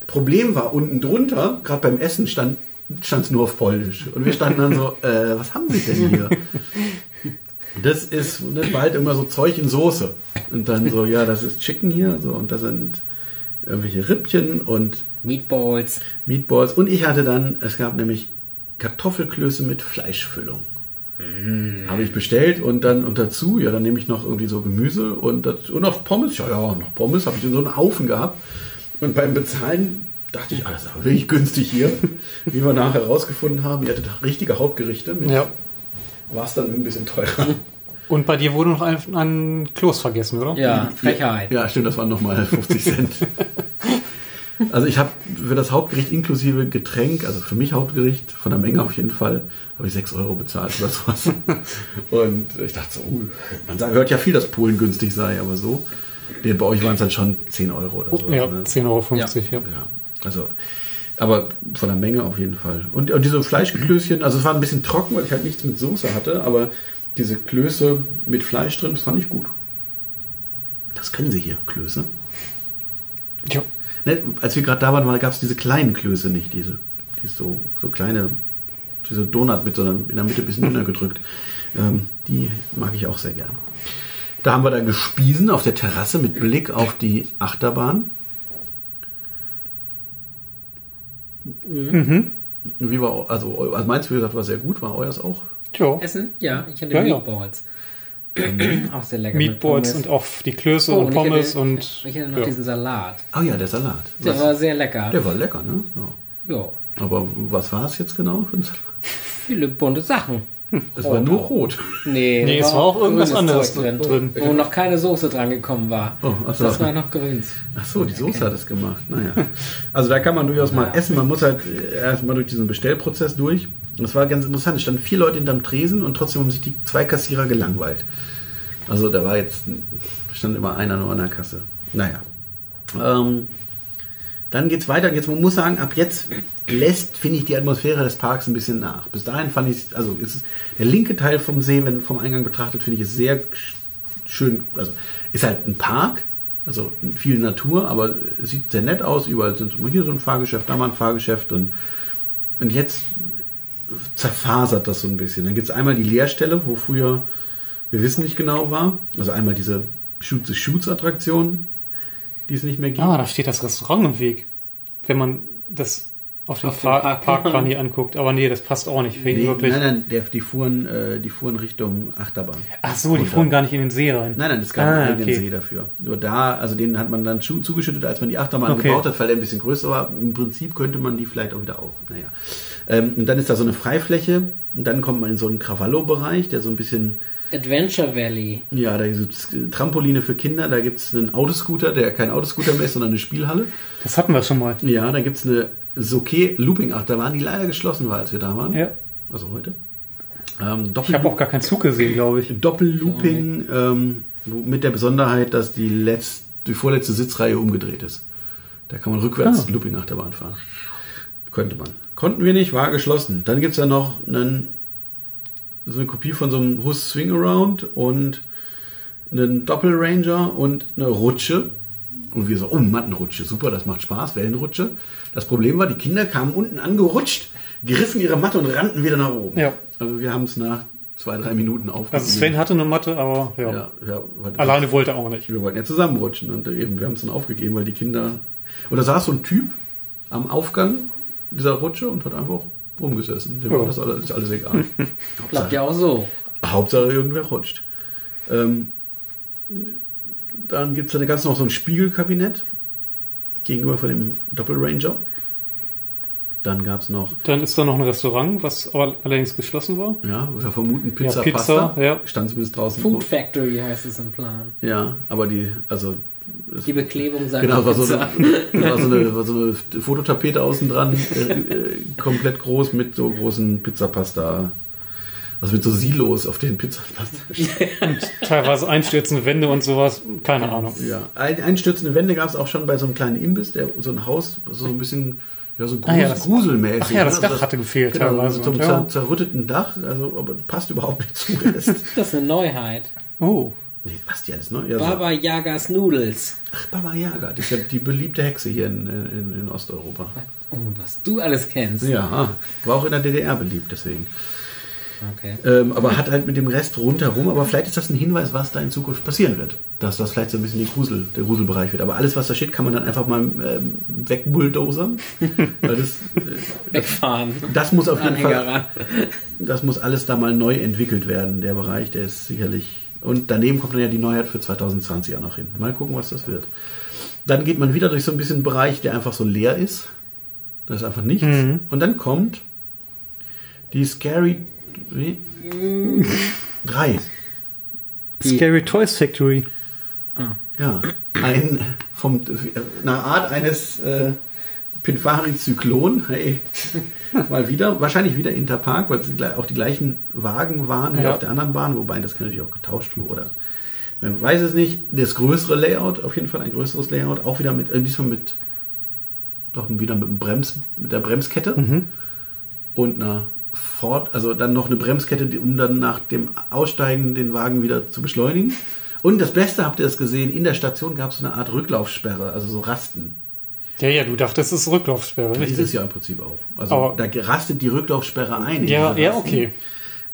[SPEAKER 1] Problem war unten drunter, gerade beim Essen stand es nur auf Polnisch. Und wir standen dann so, äh, was haben Sie denn hier? Das ist, das war halt immer so Zeug in Soße. Und dann so, ja, das ist Chicken hier, so, und da sind irgendwelche Rippchen und
[SPEAKER 3] Meatballs.
[SPEAKER 1] Meatballs. Und ich hatte dann, es gab nämlich Kartoffelklöße mit Fleischfüllung. Habe ich bestellt und dann und dazu, ja, dann nehme ich noch irgendwie so Gemüse und, das, und noch Pommes. Ja, ja, noch Pommes habe ich in so einen Haufen gehabt. Und beim Bezahlen dachte ich, ah, das ist aber wirklich günstig hier. Wie wir nachher herausgefunden haben, ihr hattet richtige Hauptgerichte. Mit,
[SPEAKER 2] Ja.
[SPEAKER 1] War es dann ein bisschen teurer.
[SPEAKER 2] Und bei dir wurde noch ein, ein Kloß vergessen, oder?
[SPEAKER 3] Ja, Frechheit.
[SPEAKER 1] Ja, stimmt, das waren nochmal 50 Cent. Also ich habe für das Hauptgericht inklusive Getränk, also für mich Hauptgericht, von der Menge auf jeden Fall, habe ich 6 Euro bezahlt oder sowas. Und ich dachte so, uh, man sagt, hört ja viel, dass Polen günstig sei, aber so. Nee, bei euch waren es dann schon 10 Euro oder so.
[SPEAKER 2] Ja,
[SPEAKER 1] ne?
[SPEAKER 2] 10,50 Euro, ja.
[SPEAKER 1] Ja, also, aber von der Menge auf jeden Fall. Und, und diese Fleischklößchen, also es war ein bisschen trocken, weil ich halt nichts mit Soße hatte, aber diese Klöße mit Fleisch drin, das fand ich gut. Das können sie hier, Klöße.
[SPEAKER 2] ja.
[SPEAKER 1] Ne, als wir gerade da waren, gab es diese kleinen Klöße nicht, diese, die so, so kleine, diese Donut mit so einer, in der Mitte ein bisschen dünner gedrückt. Ähm, die mag ich auch sehr gern. Da haben wir dann gespiesen auf der Terrasse mit Blick auf die Achterbahn. Wie war, also, also meins, wie gesagt, war sehr gut, war euers auch?
[SPEAKER 2] Ja.
[SPEAKER 3] Essen? Ja, ich hatte
[SPEAKER 2] Ja, ja.
[SPEAKER 3] Meatballs. Auch sehr lecker.
[SPEAKER 2] Meatballs und auch die Klöße
[SPEAKER 3] Oh,
[SPEAKER 2] und
[SPEAKER 3] ich
[SPEAKER 2] Pommes
[SPEAKER 3] hätte,
[SPEAKER 2] und.
[SPEAKER 3] Ich hätte noch
[SPEAKER 2] ja.
[SPEAKER 3] diesen Salat.
[SPEAKER 1] Oh ja, der Salat.
[SPEAKER 3] Der
[SPEAKER 1] Was-
[SPEAKER 3] war sehr lecker.
[SPEAKER 1] der war lecker, ne? Ja.
[SPEAKER 3] ja.
[SPEAKER 1] Aber was war es jetzt genau? für ein Salat?
[SPEAKER 3] Viele bunte Sachen.
[SPEAKER 1] Es war nur rot.
[SPEAKER 3] Nee,
[SPEAKER 2] Nee, es war auch irgendwas anderes
[SPEAKER 3] Zeug
[SPEAKER 2] drin.
[SPEAKER 3] Wo noch keine Soße dran gekommen war.
[SPEAKER 1] Oh, ach so.
[SPEAKER 3] Das war noch grüns.
[SPEAKER 1] Ach so, die Soße hat es gemacht. Naja. Also da kann man durchaus mal essen. Man muss halt erstmal durch diesen Bestellprozess durch. Und das war ganz interessant. Es standen vier Leute hinterm Tresen und trotzdem haben sich die zwei Kassierer gelangweilt. Also da war jetzt, stand immer einer nur an der Kasse. Naja. Ähm, dann geht's weiter. Und jetzt, man muss sagen, ab jetzt lässt, finde ich, die Atmosphäre des Parks ein bisschen nach. Bis dahin fand ich, also ist es, der linke Teil vom See, wenn vom Eingang betrachtet, finde ich es sehr schön. Also ist halt ein Park, also viel Natur, aber es sieht sehr nett aus. Überall sind hier so ein Fahrgeschäft, da mal ein Fahrgeschäft und, und jetzt zerfasert das so ein bisschen. Dann gibt es einmal die Leerstelle, wo früher, wir wissen nicht genau war. Also einmal diese Shoot the Shoots Attraktion, die es nicht mehr gibt.
[SPEAKER 2] Ah, da steht das Restaurant im Weg. Wenn man das auf den,
[SPEAKER 3] Auf den
[SPEAKER 2] Fahr
[SPEAKER 3] Parkplan.
[SPEAKER 2] Hier anguckt. Aber nee, das passt auch nicht.
[SPEAKER 1] Nee,
[SPEAKER 2] wirklich.
[SPEAKER 1] nein, nein, der, die, fuhren, äh, die fuhren Richtung Achterbahn.
[SPEAKER 2] Ach so, die
[SPEAKER 1] Runter.
[SPEAKER 2] fuhren gar nicht in den See rein.
[SPEAKER 1] Nein, nein, es gab
[SPEAKER 2] Ah,
[SPEAKER 1] einen
[SPEAKER 2] okay.
[SPEAKER 1] See dafür. Nur da, also den hat man dann zu- zugeschüttet, als man die Achterbahn
[SPEAKER 2] Okay.
[SPEAKER 1] gebaut hat, weil der ein bisschen größer war. Im Prinzip könnte man die vielleicht auch wieder auf. Naja. Ähm, und dann ist da so eine Freifläche und dann kommt man in so einen Krawallo-Bereich, der so ein bisschen,
[SPEAKER 3] Adventure Valley.
[SPEAKER 1] ja, da gibt es Trampoline für Kinder, da gibt es einen Autoscooter, der kein Autoscooter mehr ist, sondern eine Spielhalle.
[SPEAKER 2] Das hatten wir schon mal.
[SPEAKER 1] Ja, da gibt es eine Soke Looping Achterbahn, die leider geschlossen war, als wir da waren.
[SPEAKER 2] Ja.
[SPEAKER 1] Also heute. Ähm,
[SPEAKER 2] Ich habe auch gar keinen Zug gesehen, glaube ich.
[SPEAKER 1] Doppellooping ähm, mit der Besonderheit, dass die, letzt, die vorletzte Sitzreihe umgedreht ist. Da kann man rückwärts
[SPEAKER 2] Ah.
[SPEAKER 1] Looping Achterbahn fahren. Könnte man. Konnten wir nicht, war geschlossen. Dann gibt es ja noch einen, so eine Kopie von so einem Hus Swing Around und einen Doppelranger und eine Rutsche. Und wir so, oh, Mattenrutsche, super, das macht Spaß, Wellenrutsche. Das Problem war, die Kinder kamen unten angerutscht, griffen ihre Matte und rannten wieder nach oben.
[SPEAKER 2] Ja.
[SPEAKER 1] Also wir haben es nach zwei, drei Minuten aufgegeben.
[SPEAKER 2] Also Sven hatte eine Matte, aber ja.
[SPEAKER 1] Ja, ja,
[SPEAKER 2] Alleine wollte er auch nicht.
[SPEAKER 1] Wir wollten ja zusammenrutschen und eben, wir haben es dann aufgegeben, weil die Kinder. Und da saß so ein Typ am Aufgang dieser Rutsche und hat einfach rumgesessen. Dem
[SPEAKER 2] Ja.
[SPEAKER 1] war das alles, ist alles egal.
[SPEAKER 3] Klappt ja auch so.
[SPEAKER 1] Hauptsache irgendwer rutscht. Ähm, dann gibt es da ganz noch so ein Spiegelkabinett gegenüber von dem Doppelranger. Dann gab es noch,
[SPEAKER 2] Dann ist da noch ein Restaurant, was aber allerdings geschlossen war.
[SPEAKER 1] ja, wir vermuten Pizza,
[SPEAKER 2] Ja, Pizza,
[SPEAKER 1] Pasta.
[SPEAKER 2] ja.
[SPEAKER 1] Stand zumindest draußen.
[SPEAKER 3] Food Factory heißt es im Plan.
[SPEAKER 1] Ja, aber die, also
[SPEAKER 3] Die Beklebung sagt
[SPEAKER 1] Genau, war so, eine, war, so eine, war so eine Fototapete außen dran, äh, äh, komplett groß mit so großen Pizzapasta. Also mit so Silos, auf denen Pizzapasta steht.
[SPEAKER 2] Teilweise einstürzende Wände und sowas. Keine Ahnung.
[SPEAKER 1] Ja, ein, einstürzende Wände gab es auch schon bei so einem kleinen Imbiss, der so ein Haus, so ein bisschen ja, so grus,
[SPEAKER 2] Ah ja, das-
[SPEAKER 1] gruselmäßig.
[SPEAKER 2] ach ja, das
[SPEAKER 1] ne?
[SPEAKER 2] Dach hatte gefehlt
[SPEAKER 1] genau,
[SPEAKER 2] teilweise.
[SPEAKER 1] So einem
[SPEAKER 2] Ja.
[SPEAKER 1] zer, zerrütteten Dach, also aber passt überhaupt nicht zum Rest.
[SPEAKER 3] Das ist eine Neuheit.
[SPEAKER 2] Oh.
[SPEAKER 1] Nee, passt die alles, ne? Ja, so.
[SPEAKER 3] Baba Yagas Noodles.
[SPEAKER 1] Ach, Baba Yaga, die ist ja die beliebte Hexe hier in, in, in Osteuropa.
[SPEAKER 3] Oh, was du alles kennst.
[SPEAKER 1] Ja, war auch in der DDR beliebt, deswegen.
[SPEAKER 3] Okay.
[SPEAKER 1] Ähm, aber hat halt mit dem Rest rundherum, aber vielleicht ist das ein Hinweis, was da in Zukunft passieren wird. Dass das vielleicht so ein bisschen die Grusel, der Gruselbereich wird. Aber alles, was da steht, kann man dann einfach mal ähm, wegbulldozern. Weil das, äh,
[SPEAKER 3] Wegfahren.
[SPEAKER 1] das muss auf jeden
[SPEAKER 3] Anhänger
[SPEAKER 1] Fall,
[SPEAKER 3] ran.
[SPEAKER 1] das muss alles da mal neu entwickelt werden, der Bereich, der ist sicherlich. Und daneben kommt dann ja die Neuheit für 2020 auch noch hin. Mal gucken, was das wird. Dann geht man wieder durch so ein bisschen einen Bereich, der einfach so leer ist. Da ist einfach nichts. Und dann kommt die Scary wie? drei.
[SPEAKER 2] Scary Toys Factory.
[SPEAKER 1] Ja, ein vom einer Art eines äh, Pinfari-Zyklon. Hey, mal wieder, wahrscheinlich wieder Interpark, weil es auch die gleichen Wagen waren wie
[SPEAKER 2] Ja.
[SPEAKER 1] auf der anderen Bahn, wobei das kann natürlich auch getauscht wurde oder man weiß es nicht. Das größere Layout, auf jeden Fall ein größeres Layout, auch wieder mit, äh, diesmal mit doch wieder mit dem Brems, mit der Bremskette und einer Ford, also dann noch eine Bremskette, die, um dann nach dem Aussteigen den Wagen wieder zu beschleunigen. Und das Beste habt ihr es gesehen, in der Station gab es eine Art Rücklaufsperre, also so Rasten.
[SPEAKER 2] Ja, ja, du dachtest, es ist Rücklaufsperre,
[SPEAKER 1] Das ist es
[SPEAKER 2] richtig?
[SPEAKER 1] ja im Prinzip auch. Also
[SPEAKER 2] Aber-
[SPEAKER 1] da rastet die Rücklaufsperre ein. in
[SPEAKER 2] Ja, ja, okay.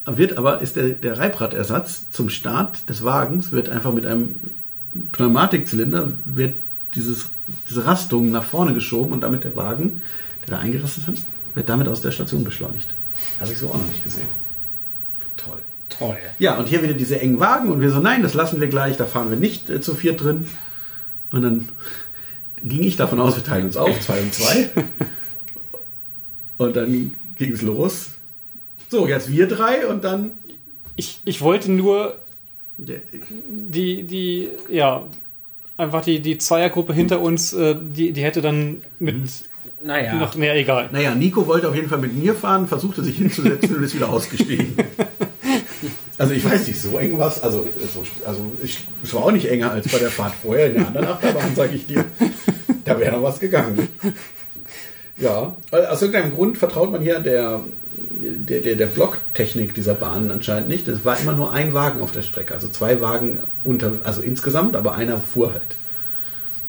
[SPEAKER 1] Wird aber, ist der, der Reibradersatz zum Start des Wagens, wird einfach mit einem Pneumatikzylinder, wird dieses, diese Rastung nach vorne geschoben und damit der Wagen, der da eingerastet hat, wird damit aus der Station beschleunigt. Habe ich so auch noch nicht gesehen. Toll.
[SPEAKER 3] Toll.
[SPEAKER 1] Ja, und hier wieder diese engen Wagen und wir so, nein, das lassen wir gleich, da fahren wir nicht äh, zu viert drin. Und dann ging ich davon aus, wir teilen uns auf, zwei und zwei. Und dann ging es los. So, jetzt wir drei und dann.
[SPEAKER 2] Ich, ich wollte nur die, die, ja, einfach die, die Zweiergruppe hinter uns, äh, die, die hätte dann mit
[SPEAKER 3] Naja.
[SPEAKER 2] noch, naja, egal.
[SPEAKER 1] Naja, Nico wollte auf jeden Fall mit mir fahren, versuchte sich hinzusetzen und ist wieder ausgestiegen. Also ich weiß nicht, so eng was. Also, so, also ich, es war auch nicht enger als bei der Fahrt vorher in der anderen Achterbahn, sage ich dir. Da wäre noch was gegangen. Ja, aus irgendeinem Grund vertraut man hier der, der, der, der Blocktechnik dieser Bahnen anscheinend nicht. Es war immer nur ein Wagen auf der Strecke, also zwei Wagen unter, also insgesamt, aber einer fuhr halt.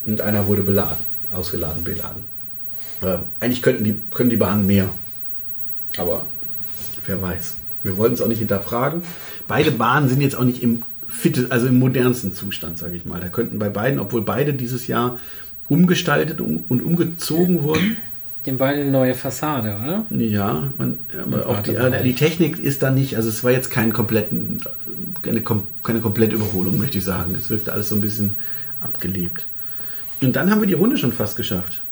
[SPEAKER 1] Und einer wurde beladen, ausgeladen, beladen. Äh, eigentlich könnten die, können die Bahnen mehr. Aber wer weiß. Wir wollten es auch nicht hinterfragen. Beide Bahnen sind jetzt auch nicht im fitte, also im modernsten Zustand, sage ich mal. Da könnten bei beiden, obwohl beide dieses Jahr umgestaltet um, und umgezogen wurden.
[SPEAKER 3] Den beide eine neue Fassade, oder?
[SPEAKER 1] Ja, man, aber auch die, die Technik ist da nicht, also es war jetzt kein kompletten, keine, keine komplette Überholung, möchte ich sagen. Es wirkte alles so ein bisschen abgelebt. Und dann haben wir die Runde schon fast geschafft.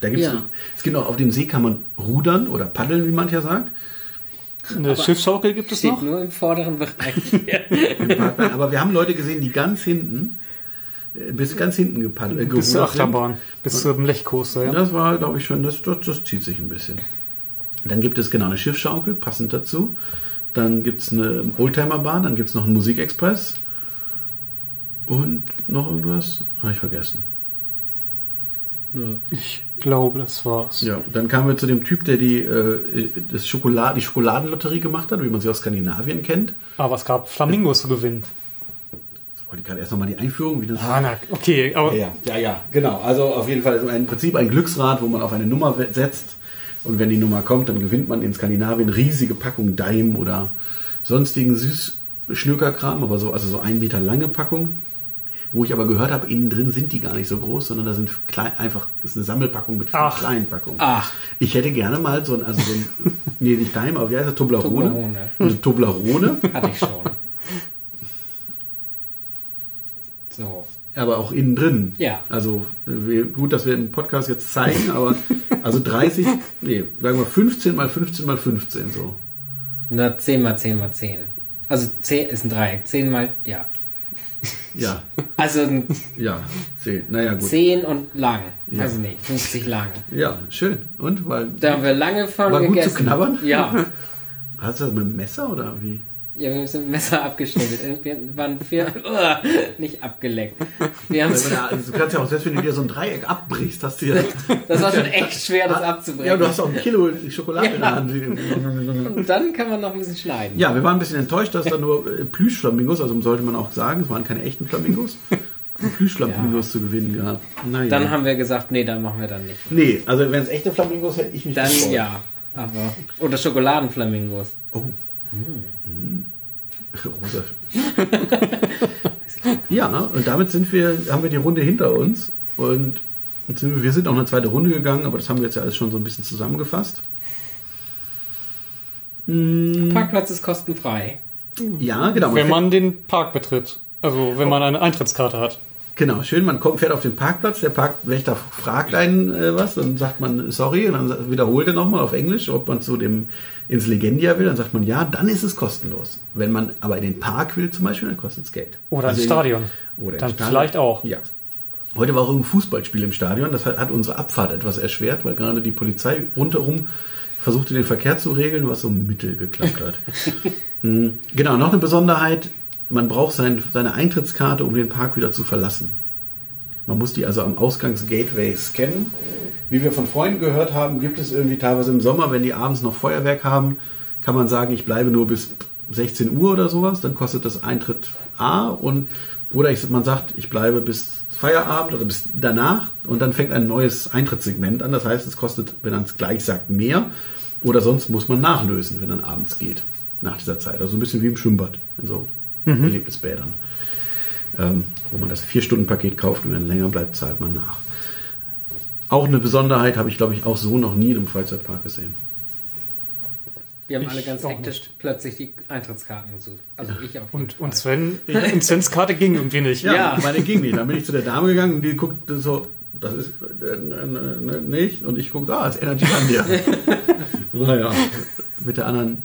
[SPEAKER 1] Da gibt's,
[SPEAKER 3] Ja.
[SPEAKER 1] es gibt auch auf dem See kann man rudern oder paddeln, wie mancher sagt.
[SPEAKER 2] Eine Schiffsschaukel gibt es
[SPEAKER 3] Steht
[SPEAKER 2] noch.
[SPEAKER 3] nur im vorderen Bereich.
[SPEAKER 1] Aber wir haben Leute gesehen, die ganz hinten, äh, bis ganz hinten gepaddelt, äh,
[SPEAKER 2] Bis zur
[SPEAKER 1] gerudert sind.
[SPEAKER 2] Achterbahn, bis zum Lechcoaster, ja.
[SPEAKER 1] Das war, glaube ich, schon, das, das, das zieht sich ein bisschen. Dann gibt es genau eine Schiffsschaukel, passend dazu. Dann gibt es eine Oldtimerbahn, dann gibt es noch einen Musikexpress. Und noch irgendwas? Habe ich vergessen.
[SPEAKER 2] Ich glaube, das war's.
[SPEAKER 1] Ja, dann kamen wir zu dem Typ, der die, äh, das Schokolade, die Schokoladenlotterie gemacht hat, wie man sie aus Skandinavien kennt.
[SPEAKER 2] Aber es gab Flamingos zu gewinnen.
[SPEAKER 1] Jetzt wollte ich gerade erst nochmal die Einführung, wie das
[SPEAKER 2] Ah, na, okay, aber
[SPEAKER 1] Ja, ja, ja, genau. Also auf jeden Fall im Prinzip ein Glücksrad, wo man auf eine Nummer setzt und wenn die Nummer kommt, dann gewinnt man in Skandinavien riesige Packungen Daim oder sonstigen Süßschnökerkram, aber so, also so ein Meter lange Packung. Wo ich aber gehört habe, innen drin sind die gar nicht so groß, sondern da sind klein, einfach ist eine Sammelpackung mit
[SPEAKER 2] Ach.
[SPEAKER 1] kleinen Packungen.
[SPEAKER 3] Ach.
[SPEAKER 1] Ich hätte gerne mal so ein, also so ein, nee, nicht Daim, aber wie heißt das? Toblerone?
[SPEAKER 3] Toblerone.
[SPEAKER 1] Eine Toblerone.
[SPEAKER 3] Hatte ich schon. So.
[SPEAKER 1] aber auch innen drin.
[SPEAKER 3] Ja.
[SPEAKER 1] Also wir, gut, dass wir im Podcast jetzt zeigen, aber also 30, nee, sagen wir 15 mal 15 mal 15 so.
[SPEAKER 3] Nur 10 mal 10 mal 10. Also 10 ist ein Dreieck. 10 mal, ja.
[SPEAKER 1] Ja,
[SPEAKER 3] Also ein
[SPEAKER 1] ja, 10. Naja, gut.
[SPEAKER 3] 10 und lang.
[SPEAKER 1] Ja.
[SPEAKER 3] Also nicht, 50 lang.
[SPEAKER 1] Ja, schön. Und? Weil,
[SPEAKER 3] Da haben wir lange von
[SPEAKER 1] War gut zu
[SPEAKER 3] gegessen.
[SPEAKER 1] knabbern?
[SPEAKER 3] Ja.
[SPEAKER 1] hast du das mit dem Messer oder wie?
[SPEAKER 3] Ja, wir haben das Messer abgeschnitten. Wir waren vier, Uah, nicht abgeleckt. Wir haben
[SPEAKER 1] also du kannst ja auch, selbst wenn du dir so ein Dreieck abbrichst, hast du ja.
[SPEAKER 3] das war schon echt schwer, das
[SPEAKER 1] Ja,
[SPEAKER 3] abzubrechen.
[SPEAKER 1] du hast auch ein Kilo Schokolade in der Hand.
[SPEAKER 3] Und dann kann man noch ein bisschen schneiden.
[SPEAKER 1] Ja, wir waren ein bisschen enttäuscht, dass da nur äh, Plüschflamingos, also sollte man auch sagen, es waren keine echten Flamingos, Plüschflamingos zu gewinnen gab. Naja.
[SPEAKER 3] Dann haben wir gesagt, nee, dann machen wir dann nicht.
[SPEAKER 1] Nee, also wenn es echte Flamingos hätte ich mich
[SPEAKER 3] Dann
[SPEAKER 1] gefreut.
[SPEAKER 3] ja. Aber. Oder Schokoladenflamingos.
[SPEAKER 1] Oh. Mm. Rosa. ja, und damit sind wir, haben wir die Runde hinter uns und sind wir, wir sind auch eine zweite Runde gegangen, aber das haben wir jetzt ja alles schon so ein bisschen zusammengefasst.
[SPEAKER 3] Parkplatz ist kostenfrei.
[SPEAKER 1] Ja, genau.
[SPEAKER 2] wenn
[SPEAKER 1] fährt-
[SPEAKER 2] man den Park betritt. Also wenn man eine Eintrittskarte hat.
[SPEAKER 1] Genau, schön, man kommt, fährt auf den Parkplatz, der Parkwächter fragt einen äh, was, dann sagt man sorry und dann wiederholt er nochmal auf Englisch, ob man zu dem ins Legendia will, dann sagt man ja, dann ist es kostenlos. Wenn man aber in den Park will zum Beispiel, dann kostet es Geld.
[SPEAKER 2] Oder
[SPEAKER 1] Also
[SPEAKER 2] ins
[SPEAKER 1] in-
[SPEAKER 2] Stadion.
[SPEAKER 1] Oder
[SPEAKER 2] Dann
[SPEAKER 1] Stadion.
[SPEAKER 2] vielleicht auch.
[SPEAKER 1] Ja. Heute war auch ein Fußballspiel im Stadion, das hat, hat unsere Abfahrt etwas erschwert, weil gerade die Polizei rundherum versuchte den Verkehr zu regeln, was so mittel geklappt hat. Mhm. genau, noch eine Besonderheit, man braucht sein, seine Eintrittskarte, um den Park wieder zu verlassen. Man muss die also am Ausgangsgateway scannen. Wie wir von Freunden gehört haben, gibt es irgendwie teilweise im Sommer, wenn die abends noch Feuerwerk haben, kann man sagen, ich bleibe nur bis 16 Uhr oder sowas, dann kostet das Eintritt A und oder ich, man sagt, ich bleibe bis Feierabend oder bis danach und dann fängt ein neues Eintrittssegment an. Das heißt, es kostet, wenn man es gleich sagt, mehr oder sonst muss man nachlösen, wenn dann abends geht, nach dieser Zeit. Also ein bisschen wie im Schwimmbad, in so Erlebnisbädern ähm, wo man das Vier-Stunden-Paket kauft und wenn man länger bleibt, zahlt man nach. Auch eine Besonderheit habe ich, glaube ich, auch so noch nie in einem Freizeitpark gesehen.
[SPEAKER 3] Wir haben
[SPEAKER 2] Ich
[SPEAKER 3] alle ganz
[SPEAKER 2] auch
[SPEAKER 3] hektisch plötzlich die Eintrittskarten gesucht. Also ich auf jeden
[SPEAKER 2] Und, und Sven, und Svens Karte ging irgendwie nicht.
[SPEAKER 1] Ja,
[SPEAKER 3] Ja.
[SPEAKER 1] meine ging nicht. Dann bin ich zu der Dame gegangen und die guckte so, das ist äh, äh, äh, nicht. Und ich guckte, ah, das ist Energy Landia. naja, mit der anderen,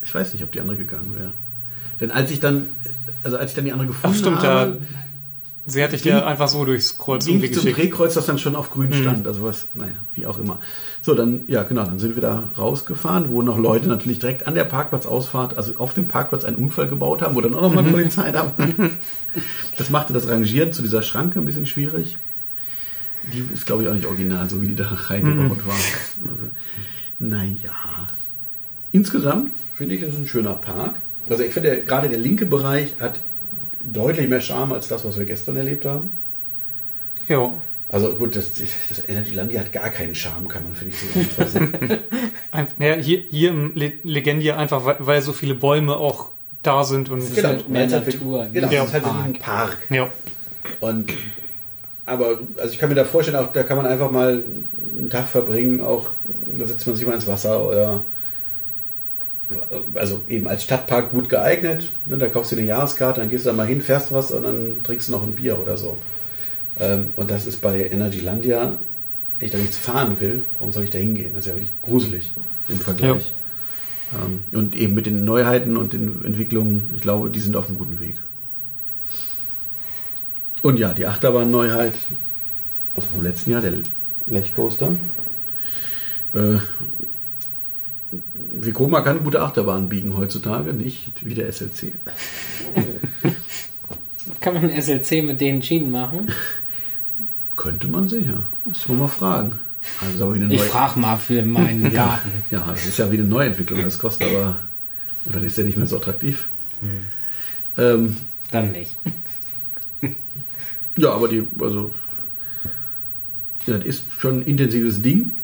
[SPEAKER 1] ich weiß nicht, ob die andere gegangen wäre. Denn als ich dann, also als ich dann die andere gefunden
[SPEAKER 2] Ach stimmt,
[SPEAKER 1] habe,
[SPEAKER 2] ja. Sie hatte ich dir einfach so durchs Kreuz
[SPEAKER 1] ging zum. Drehkreuz, das dann schon auf grün stand. Also was, naja, wie auch immer. So, dann, ja genau, dann sind wir da rausgefahren, wo noch Leute natürlich direkt an der Parkplatzausfahrt, also auf dem Parkplatz einen Unfall gebaut haben, wo dann auch nochmal Polizei da war. Das machte das Rangieren zu dieser Schranke ein bisschen schwierig. Die ist, glaube ich, auch nicht original, so wie die da reingebaut war. Also, naja. Insgesamt finde ich, es ist ein schöner Park. Also ich finde, gerade der linke Bereich hat deutlich mehr Charme als das, was wir gestern erlebt haben.
[SPEAKER 2] Ja.
[SPEAKER 1] Also gut, das, das Energylandia hat gar keinen Charme, kann man, finde ich, zusammenfassen.
[SPEAKER 2] Ein, ja, hier, hier im Le Legendia einfach, weil, weil so viele Bäume auch da sind und
[SPEAKER 3] ist halt mehr
[SPEAKER 1] es halt
[SPEAKER 3] Natur,
[SPEAKER 1] Genau, es ist halt
[SPEAKER 3] Park.
[SPEAKER 1] ein Park.
[SPEAKER 2] ja.
[SPEAKER 1] Und aber also ich kann mir da vorstellen, auch da kann man einfach mal einen Tag verbringen, auch da setzt man sich mal ins Wasser oder also eben als Stadtpark gut geeignet. Ne, da kaufst du eine Jahreskarte, dann gehst du da mal hin, fährst was und dann trinkst du noch ein Bier oder so. Ähm, und das ist bei Energylandia, wenn ich da nichts fahren will, warum soll ich da hingehen? Das ist ja wirklich gruselig im Vergleich. Ähm, und eben mit den Neuheiten und den Entwicklungen, ich glaube, die sind auf einem guten Weg. Und ja, die Achterbahn-Neuheit aus dem letzten Jahr, der Lechcoaster. Äh, Vekoma kann gute Achterbahn biegen heutzutage, nicht wie der SLC.
[SPEAKER 3] Kann man SLC mit den Schienen machen?
[SPEAKER 1] Könnte man sicher. Müsste man mal fragen. Also
[SPEAKER 3] Ich frage mal für meinen
[SPEAKER 1] ja,
[SPEAKER 3] Garten.
[SPEAKER 1] ja, das ist ja wieder eine Neuentwicklung. Das kostet aber, und dann ist er nicht mehr so attraktiv. Ähm,
[SPEAKER 3] Dann nicht.
[SPEAKER 1] Ja, aber die, also, ja, das ist schon ein intensives Ding.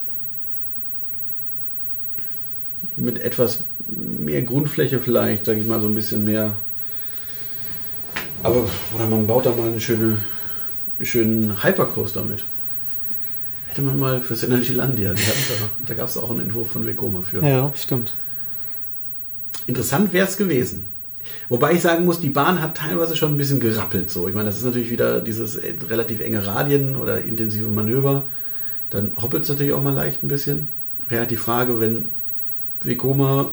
[SPEAKER 1] Mit etwas mehr Grundfläche vielleicht, sage ich mal, so ein bisschen mehr. Aber, oder man baut da mal einen schöne, schönen Hypercoaster mit. Hätte man mal fürs Energylandia, die da, da gab es auch einen Entwurf von Vekoma für.
[SPEAKER 2] Ja, stimmt.
[SPEAKER 1] Interessant wäre es gewesen. Wobei ich sagen muss, die Bahn hat teilweise schon ein bisschen gerappelt. So, ich meine, das ist natürlich wieder dieses äh, relativ enge Radien oder intensive Manöver. Dann hoppelt es natürlich auch mal leicht ein bisschen. Wäre halt die Frage, wenn Vekoma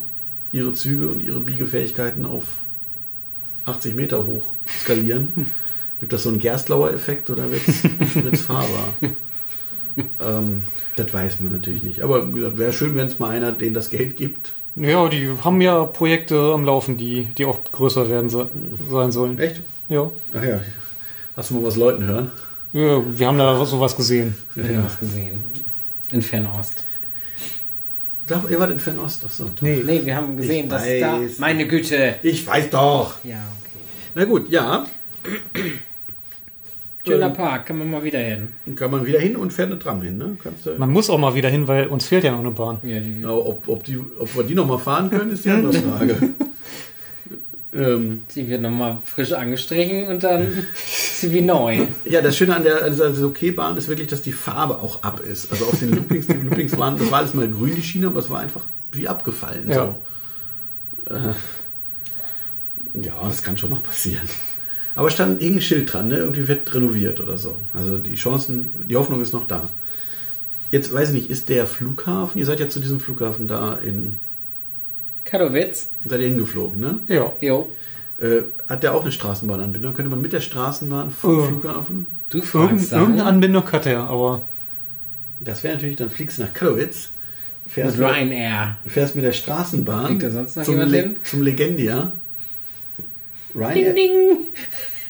[SPEAKER 1] ihre Züge und ihre Biegefähigkeiten auf 80 Meter hoch skalieren, gibt das so einen Gerstlauer-Effekt oder wird es fahrbar? ähm, das weiß man natürlich nicht. Aber wie gesagt, wäre schön, wenn es mal einer, den das Geld gibt,
[SPEAKER 2] Ja, die haben ja Projekte am Laufen, die, die auch größer werden so, sein sollen.
[SPEAKER 1] Echt?
[SPEAKER 2] Ja.
[SPEAKER 1] Ach ja, hast du mal was Leuten hören?
[SPEAKER 2] ja. Wir haben da sowas gesehen.
[SPEAKER 3] Ich habe was gesehen. In Fernost.
[SPEAKER 1] Sag, ihr wart in Fernost, doch so.
[SPEAKER 2] Nee.
[SPEAKER 3] Nee, wir haben gesehen,
[SPEAKER 1] Ich
[SPEAKER 3] dass da.
[SPEAKER 1] weiß.
[SPEAKER 3] Meine Güte!
[SPEAKER 1] Ich weiß doch.
[SPEAKER 3] Ja, okay.
[SPEAKER 1] Na gut, ja.
[SPEAKER 3] Schöner. Park, kann man mal wieder hin.
[SPEAKER 1] Kann man wieder hin und fährt eine Tram hin, ne? Kannst du,
[SPEAKER 2] Man muss auch mal wieder hin, weil uns fehlt ja noch eine Bahn.
[SPEAKER 3] Ja, die,
[SPEAKER 1] Na, ob, ob, die, ob wir die nochmal fahren können, ist die andere Frage. Ähm,
[SPEAKER 3] die wird nochmal frisch angestrichen und dann ist sie wie neu.
[SPEAKER 1] ja, das Schöne an der dieser Soké-Bahn ist wirklich, dass die Farbe auch ab ist. Also auf den Loopings, die Loopings waren, das war alles mal grün, die Schiene, aber es war einfach wie abgefallen.
[SPEAKER 2] Ja.
[SPEAKER 1] So. Äh, ja, das kann schon mal passieren. Aber stand irgendein Schild dran, ne? irgendwie wird renoviert oder so. Also die Chancen, die Hoffnung ist noch da. Jetzt weiß ich nicht, ist der Flughafen, ihr seid ja zu diesem Flughafen da in,
[SPEAKER 3] Katowice?
[SPEAKER 1] seid ihr hingeflogen, ne?
[SPEAKER 2] Ja.
[SPEAKER 3] Jo.
[SPEAKER 1] Äh, hat der auch eine Straßenbahnanbindung? Könnte man mit der Straßenbahn vom
[SPEAKER 2] Oh.
[SPEAKER 1] Flughafen?
[SPEAKER 3] Du
[SPEAKER 2] Irgend,
[SPEAKER 3] fragst
[SPEAKER 2] irgendeine
[SPEAKER 3] dann.
[SPEAKER 2] Anbindung hat er, aber
[SPEAKER 1] Das wäre natürlich, dann fliegst du nach Katowice, fährst, mit,
[SPEAKER 3] Ryanair.
[SPEAKER 1] fährst mit der Straßenbahn
[SPEAKER 3] Fliegt da sonst noch
[SPEAKER 1] zum,
[SPEAKER 3] jemand
[SPEAKER 1] Le
[SPEAKER 3] hin?
[SPEAKER 1] zum Legendia.
[SPEAKER 3] Ding,
[SPEAKER 1] Ryanair,
[SPEAKER 3] ding!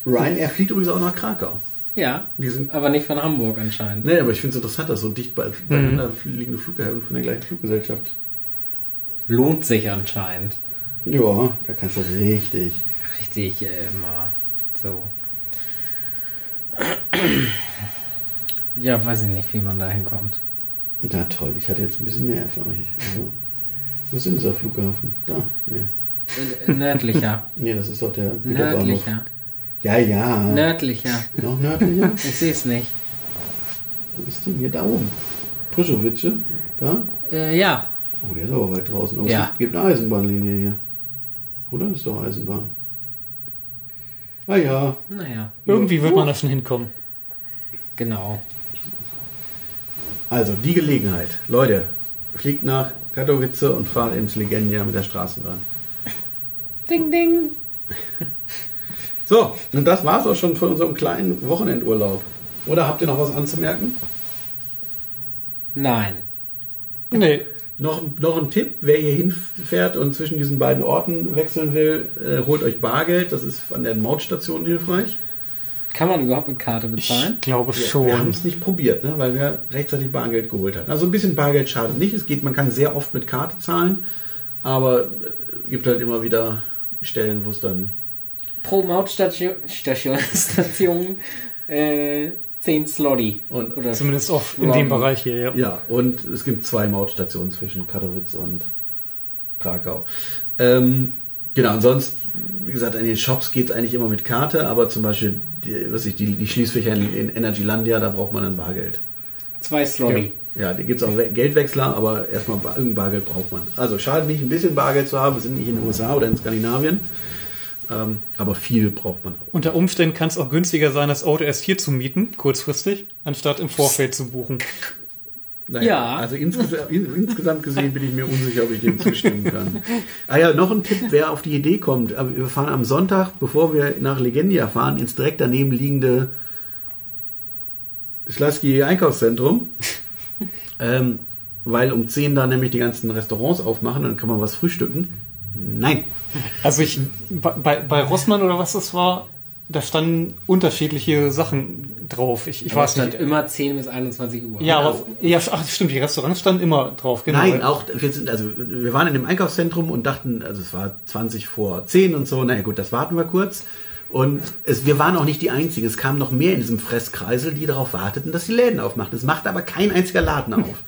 [SPEAKER 1] Ryanair fliegt übrigens auch nach Krakau.
[SPEAKER 3] Ja,
[SPEAKER 1] Die sind
[SPEAKER 3] aber nicht von Hamburg anscheinend.
[SPEAKER 1] Nee, aber ich finde es interessant, dass so dicht bei, beieinander liegende Flughäfen von der gleichen Fluggesellschaft.
[SPEAKER 3] Lohnt sich anscheinend.
[SPEAKER 1] Ja, da kannst du richtig.
[SPEAKER 3] Richtig, äh, mal so. Ja, weiß ich nicht, wie man da hinkommt.
[SPEAKER 1] Na toll, ich hatte jetzt ein bisschen mehr für euch. Also, wo ist denn dieser Flughafen? Da. Nee.
[SPEAKER 3] Nördlicher.
[SPEAKER 1] nee, das ist doch der Güterbahnhof.
[SPEAKER 3] Nördlicher.
[SPEAKER 1] Ja, ja.
[SPEAKER 3] Nördlicher.
[SPEAKER 1] Noch nördlicher?
[SPEAKER 3] Ich sehe es nicht.
[SPEAKER 1] Wo ist denn hier da oben? Prischowice? Da?
[SPEAKER 3] Äh, ja.
[SPEAKER 1] Oh, der ist aber weit draußen. Aber
[SPEAKER 3] Ja.
[SPEAKER 1] es gibt- eine Eisenbahnlinie hier. Oder? Das ist doch Eisenbahn. Ah ja.
[SPEAKER 3] Naja,
[SPEAKER 2] Irgendwie wird man da schon hinkommen.
[SPEAKER 3] genau.
[SPEAKER 1] Also, die Gelegenheit. Leute, fliegt nach Katowice und fahrt ins Legendia mit der Straßenbahn.
[SPEAKER 3] Ding, ding.
[SPEAKER 1] So, und das war's auch schon von unserem kleinen Wochenendurlaub. Oder habt ihr noch was anzumerken?
[SPEAKER 3] Nein.
[SPEAKER 2] Nee,
[SPEAKER 1] Noch, noch ein Tipp, wer hier hinfährt und zwischen diesen beiden Orten wechseln will, äh, holt euch Bargeld. Das ist an der Mautstation hilfreich.
[SPEAKER 3] Kann man überhaupt mit Karte
[SPEAKER 2] ich
[SPEAKER 3] bezahlen?
[SPEAKER 2] glaube
[SPEAKER 1] Wir, wir haben
[SPEAKER 2] schon.
[SPEAKER 1] es nicht probiert, ne, weil wir rechtzeitig Bargeld geholt hatten. Also ein bisschen Bargeld schadet nicht. Es geht, man kann sehr oft mit Karte zahlen, aber es gibt halt immer wieder Stellen, wo es dann
[SPEAKER 3] Pro Mautstation Station, Station äh, 10 Slotty.
[SPEAKER 1] Und-
[SPEAKER 3] Oder
[SPEAKER 2] Zumindest auch in dem Bereich hier, ja.
[SPEAKER 1] Ja, und es gibt zwei Mautstationen zwischen Katowice und Krakau. Ähm, genau, und sonst, wie gesagt, in den Shops geht es eigentlich immer mit Karte, aber zum Beispiel die, was ich, die, die Schließfächer in, in Energylandia, da braucht man dann Bargeld.
[SPEAKER 3] zwei Slotty.
[SPEAKER 1] Ja, da gibt es auch We- Geldwechsler, aber erstmal irgendein Bargeld braucht man. Also schade nicht, ein bisschen Bargeld zu haben. Wir sind nicht in den USA oder in Skandinavien. Ähm, aber viel braucht man auch.
[SPEAKER 2] Unter Umständen kann es auch günstiger sein, das Auto erst hier zu mieten, kurzfristig, anstatt im Vorfeld zu buchen.
[SPEAKER 1] Naja,
[SPEAKER 3] Ja.
[SPEAKER 1] Also insgesamt, in, insgesamt gesehen bin ich mir unsicher, ob ich dem zustimmen kann. Ah ja, noch ein Tipp, wer auf die Idee kommt. Wir fahren am Sonntag, bevor wir nach Legendia fahren, ins direkt daneben liegende Schlaski Einkaufszentrum. ähm, weil um 10 da nämlich die ganzen Restaurants aufmachen, dann kann man was frühstücken. Nein.
[SPEAKER 2] Also ich, bei, bei Rossmann oder was das war, da standen unterschiedliche Sachen drauf. Ich, ich
[SPEAKER 3] Aber
[SPEAKER 2] weiß
[SPEAKER 3] es stand
[SPEAKER 2] nicht.
[SPEAKER 3] immer 10 bis 21 Uhr.
[SPEAKER 2] Ja, aber, ja, ach, stimmt, die Restaurants standen immer drauf, genau.
[SPEAKER 1] Nein, auch, wir sind, also, wir waren in dem Einkaufszentrum und dachten, also es war 20 vor 10 und so, naja gut, das warten wir kurz. Und es, wir waren auch nicht die Einzigen. Es kamen noch mehr in diesem Fresskreisel, die darauf warteten, dass die Läden aufmachen. Es macht aber kein einziger Laden auf.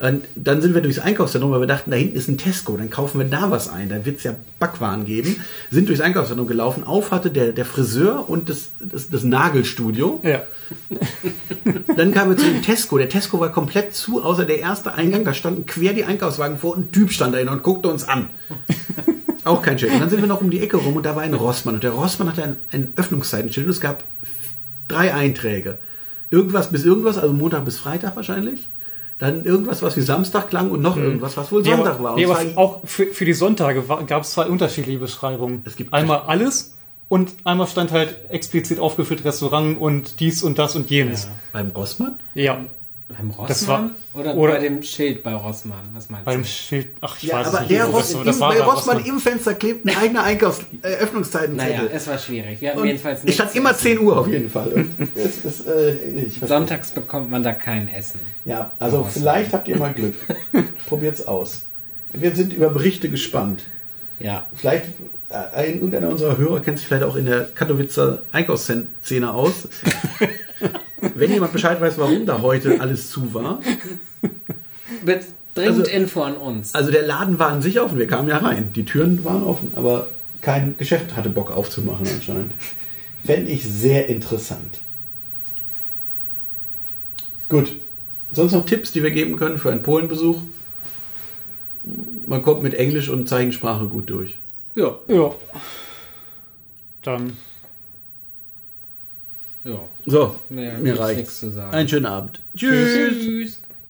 [SPEAKER 1] Und dann sind wir durchs Einkaufszentrum, weil wir dachten, da hinten ist ein Tesco, dann kaufen wir da was ein, da wird es ja Backwaren geben. Sind durchs Einkaufszentrum gelaufen, auf hatte der, der Friseur und das, das, das Nagelstudio.
[SPEAKER 2] Ja.
[SPEAKER 1] Dann kamen wir zu dem Tesco. Der Tesco war komplett zu, außer der erste Eingang. Da standen quer die Einkaufswagen vor und ein Typ stand dahin und guckte uns an. Auch kein Schild. Und dann sind wir noch um die Ecke rum und da war ein Rossmann. Und der Rossmann hatte ein, ein Öffnungszeitenschild und es gab drei Einträge. Irgendwas bis irgendwas, also Montag bis Freitag wahrscheinlich. Dann irgendwas, was wie Samstag klang und noch irgendwas, was wohl
[SPEAKER 2] Nee,
[SPEAKER 1] Sonntag
[SPEAKER 2] aber,
[SPEAKER 1] war. Und
[SPEAKER 2] nee, aber auch für, für die Sonntage gab es zwei unterschiedliche Beschreibungen.
[SPEAKER 1] Es gibt-
[SPEAKER 2] einmal alles und einmal stand halt explizit aufgeführt Restaurant und dies und das und jenes.
[SPEAKER 1] beim Rossmann?
[SPEAKER 2] Ja,
[SPEAKER 3] Beim Rossmann?
[SPEAKER 2] Das war-
[SPEAKER 3] oder,
[SPEAKER 2] oder-
[SPEAKER 3] bei dem Schild bei Rossmann? Was meinst
[SPEAKER 2] beim
[SPEAKER 3] du?
[SPEAKER 2] Schild, ach, ich
[SPEAKER 1] Ja,
[SPEAKER 2] weiß
[SPEAKER 1] aber
[SPEAKER 2] es nicht.
[SPEAKER 1] der Ross,
[SPEAKER 2] das war
[SPEAKER 1] bei Rossmann
[SPEAKER 2] Rossmann.
[SPEAKER 1] im Fenster klebt ein eigener Einkaufs äh, Öffnungszeitenzettel.
[SPEAKER 3] Naja, es war schwierig. Wir hatten
[SPEAKER 1] Und
[SPEAKER 3] jedenfalls
[SPEAKER 1] ich
[SPEAKER 3] nichts
[SPEAKER 1] stand immer
[SPEAKER 3] essen.
[SPEAKER 1] 10 Uhr auf jeden Fall. Es, es, äh.
[SPEAKER 3] Sonntags bekommt man da kein Essen.
[SPEAKER 1] Ja, also vielleicht habt ihr mal Glück. Probiert's aus. Wir sind über Berichte gespannt.
[SPEAKER 3] Ja.
[SPEAKER 1] Vielleicht, äh, ein- irgendeiner unserer Hörer kennt sich vielleicht auch in der Katowicer Einkaufsszene aus. Wenn jemand Bescheid weiß, warum da heute alles zu war.
[SPEAKER 3] Mit dringend
[SPEAKER 1] Also-
[SPEAKER 3] Info an uns.
[SPEAKER 1] Also der Laden war an sich offen, wir kamen ja rein. Die Türen waren offen, aber kein Geschäft hatte Bock aufzumachen anscheinend. Fände ich sehr interessant. Gut. Sonst noch Tipps, die wir geben können für einen Polenbesuch? Man kommt mit Englisch und Zeichensprache gut durch.
[SPEAKER 3] ja.
[SPEAKER 2] Ja. Dann
[SPEAKER 3] Ja.
[SPEAKER 1] So,
[SPEAKER 3] Mehr
[SPEAKER 1] mir
[SPEAKER 3] gibt's
[SPEAKER 1] reicht.
[SPEAKER 3] nichts zu sagen.
[SPEAKER 1] Einen schönen Abend. Tschüss.
[SPEAKER 3] Tschüss.